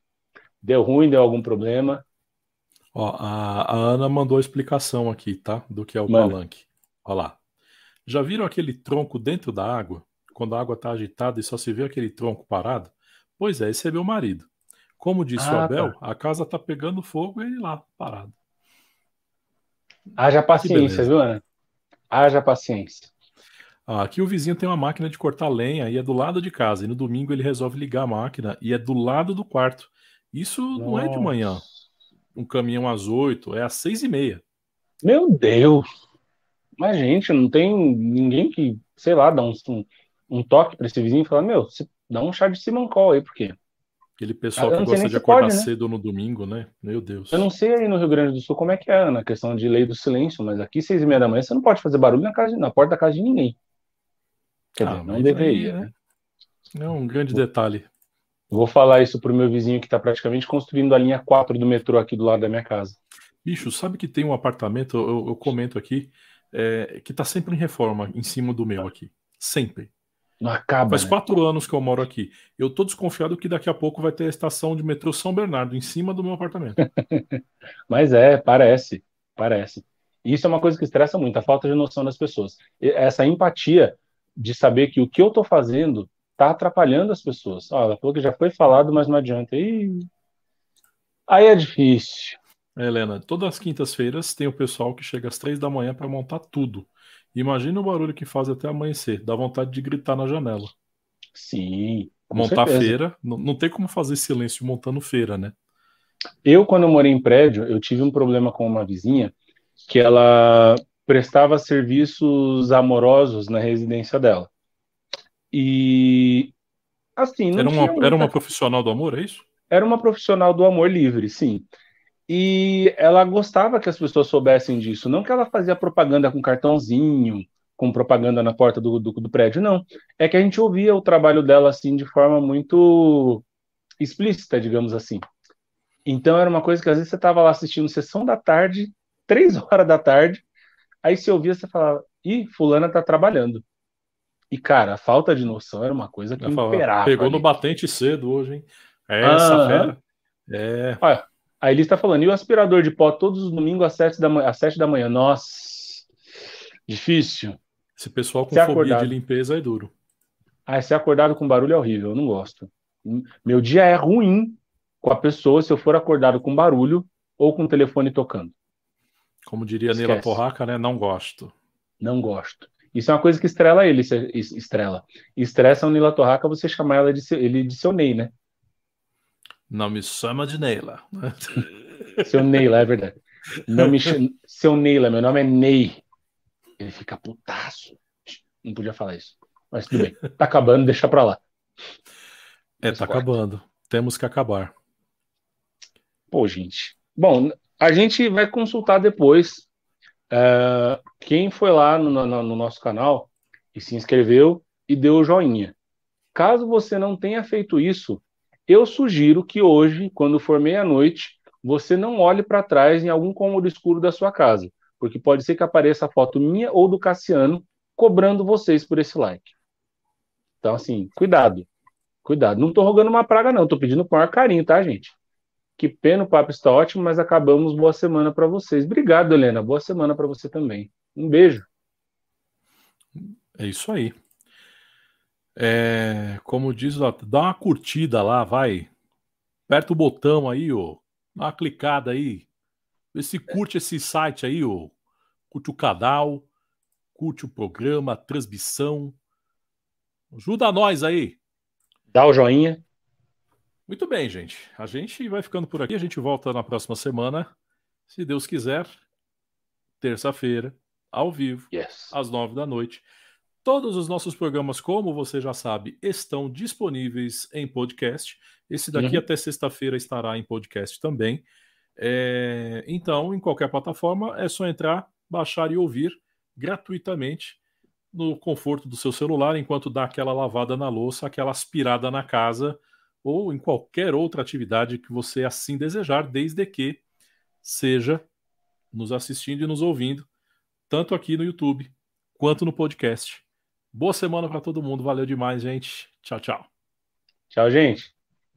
Deu ruim, deu algum problema. Ó, a, a Ana mandou a explicação aqui, tá? Do que é o Mano. palanque. Olha lá. Já viram aquele tronco dentro da água? Quando a água tá agitada e só se vê aquele tronco parado? Pois é, esse é meu marido. Como disse ah, o Abel, tá. a casa tá pegando fogo e ele lá, parado. Haja paciência, viu, Ana? Haja paciência. Ah, aqui o vizinho tem uma máquina de cortar lenha e é do lado de casa. E no domingo ele resolve ligar a máquina e é do lado do quarto. Isso Nossa. não é de manhã. Um caminhão às oito, é às seis e meia. Meu Deus! Mas, gente, não tem ninguém que, sei lá, dá um, um, toque para esse vizinho e fala: Meu, dá um chá de Simancol aí, por quê? Aquele pessoal que gosta de acordar pode, né? cedo no domingo, né? Meu Deus. Eu não sei aí no Rio Grande do Sul como é que é na questão de lei do silêncio, mas aqui, seis e meia da manhã, você não pode fazer barulho na, casa, na porta da casa de ninguém. Quer ah, dizer, não deveria, né? É um grande detalhe. Vou falar isso pro meu vizinho que está praticamente construindo a linha 4 do metrô aqui do lado da minha casa. Bicho, sabe que tem um apartamento, eu, eu comento aqui, é, que está sempre em reforma em cima do meu aqui. Sempre. Não acaba. Faz né? quatro anos que eu moro aqui. Eu tô desconfiado que daqui a pouco vai ter a estação de metrô São Bernardo em cima do meu apartamento. Mas é, parece, parece. Isso é uma coisa que estressa muito, a falta de noção das pessoas. Essa empatia de saber que o que eu tô fazendo tá atrapalhando as pessoas. Ó, ela falou que já foi falado, mas não adianta. Ih, aí é difícil. Helena, todas as quintas-feiras tem o pessoal que chega às três da manhã para montar tudo. Imagina o barulho que faz até amanhecer. Dá vontade de gritar na janela. Sim. Montar certeza. feira. Não, não tem como fazer silêncio montando feira, né? Eu, quando eu morei em prédio, eu tive um problema com uma vizinha que ela prestava serviços amorosos na residência dela. E assim, era uma, muita... era uma profissional do amor, é isso? Era uma profissional do amor livre, sim. E ela gostava que as pessoas soubessem disso. Não que ela fazia propaganda com cartãozinho, com propaganda na porta do, do, do, prédio, não. É que a gente ouvia o trabalho dela assim de forma muito explícita, digamos assim. Então era uma coisa que às vezes você estava lá assistindo sessão da tarde, três horas da tarde, aí você ouvia, você falava, ih, fulana tá trabalhando. E, cara, a falta de noção era uma coisa que imperava. Pegou ali. no batente cedo hoje, hein? É essa ah, fera. É. Olha, Aí ele está falando, e o aspirador de pó todos os domingos às sete da manhã? Às da manhã. Nossa, difícil. Esse pessoal com fobia acordado. de limpeza é duro. Ah, ser acordado com barulho é horrível, eu não gosto. Meu dia é ruim com a pessoa se eu for acordado com barulho ou com o telefone tocando. Como diria Esquece. Neila Torraca, né? Não gosto. Não gosto. Isso é uma coisa que estrela ele, estrela. Estressa o Nila Torraca você chamar ela de ele de seu Ney, né? Não me chama de Neila. Seu Neila, é verdade. Não me chama... Seu Neila, meu nome é Ney. Ele fica putaço. Não podia falar isso. Mas tudo bem. Tá acabando, deixa pra lá. É, tá acabando. Temos que acabar. Pô, gente. Bom, a gente vai consultar depois uh, quem foi lá no, no, no nosso canal e se inscreveu e deu o joinha. Caso você não tenha feito isso, eu sugiro que hoje, quando for meia-noite, você não olhe para trás em algum cômodo escuro da sua casa, porque pode ser que apareça a foto minha ou do Cassiano cobrando vocês por esse like. Então, assim, cuidado. Cuidado. Não estou rogando uma praga, não. Estou pedindo com maior carinho, tá, gente? Que pena, o papo está ótimo, mas acabamos. Boa semana para vocês. Obrigado, Helena. Boa semana para você também. Um beijo. É isso aí. É, como diz, dá uma curtida lá, vai. Aperta o botão aí, ó. Dá uma clicada aí. Vê se curte esse site aí, ó. Curte o canal, curte o programa, a transmissão. Ajuda nós aí. Dá o joinha. Muito bem, gente. A gente vai ficando por aqui. A gente volta na próxima semana, se Deus quiser. Terça-feira, ao vivo, yes. às nove da noite. Todos os nossos programas, como você já sabe, estão disponíveis em podcast. Esse daqui uhum. até sexta-feira estará em podcast também. É... Então, em qualquer plataforma, é só entrar, baixar e ouvir gratuitamente no conforto do seu celular, enquanto dá aquela lavada na louça, aquela aspirada na casa ou em qualquer outra atividade que você assim desejar, desde que seja nos assistindo e nos ouvindo, tanto aqui no YouTube quanto no podcast. Boa semana para todo mundo. Valeu demais, gente. Tchau, tchau. Tchau, gente.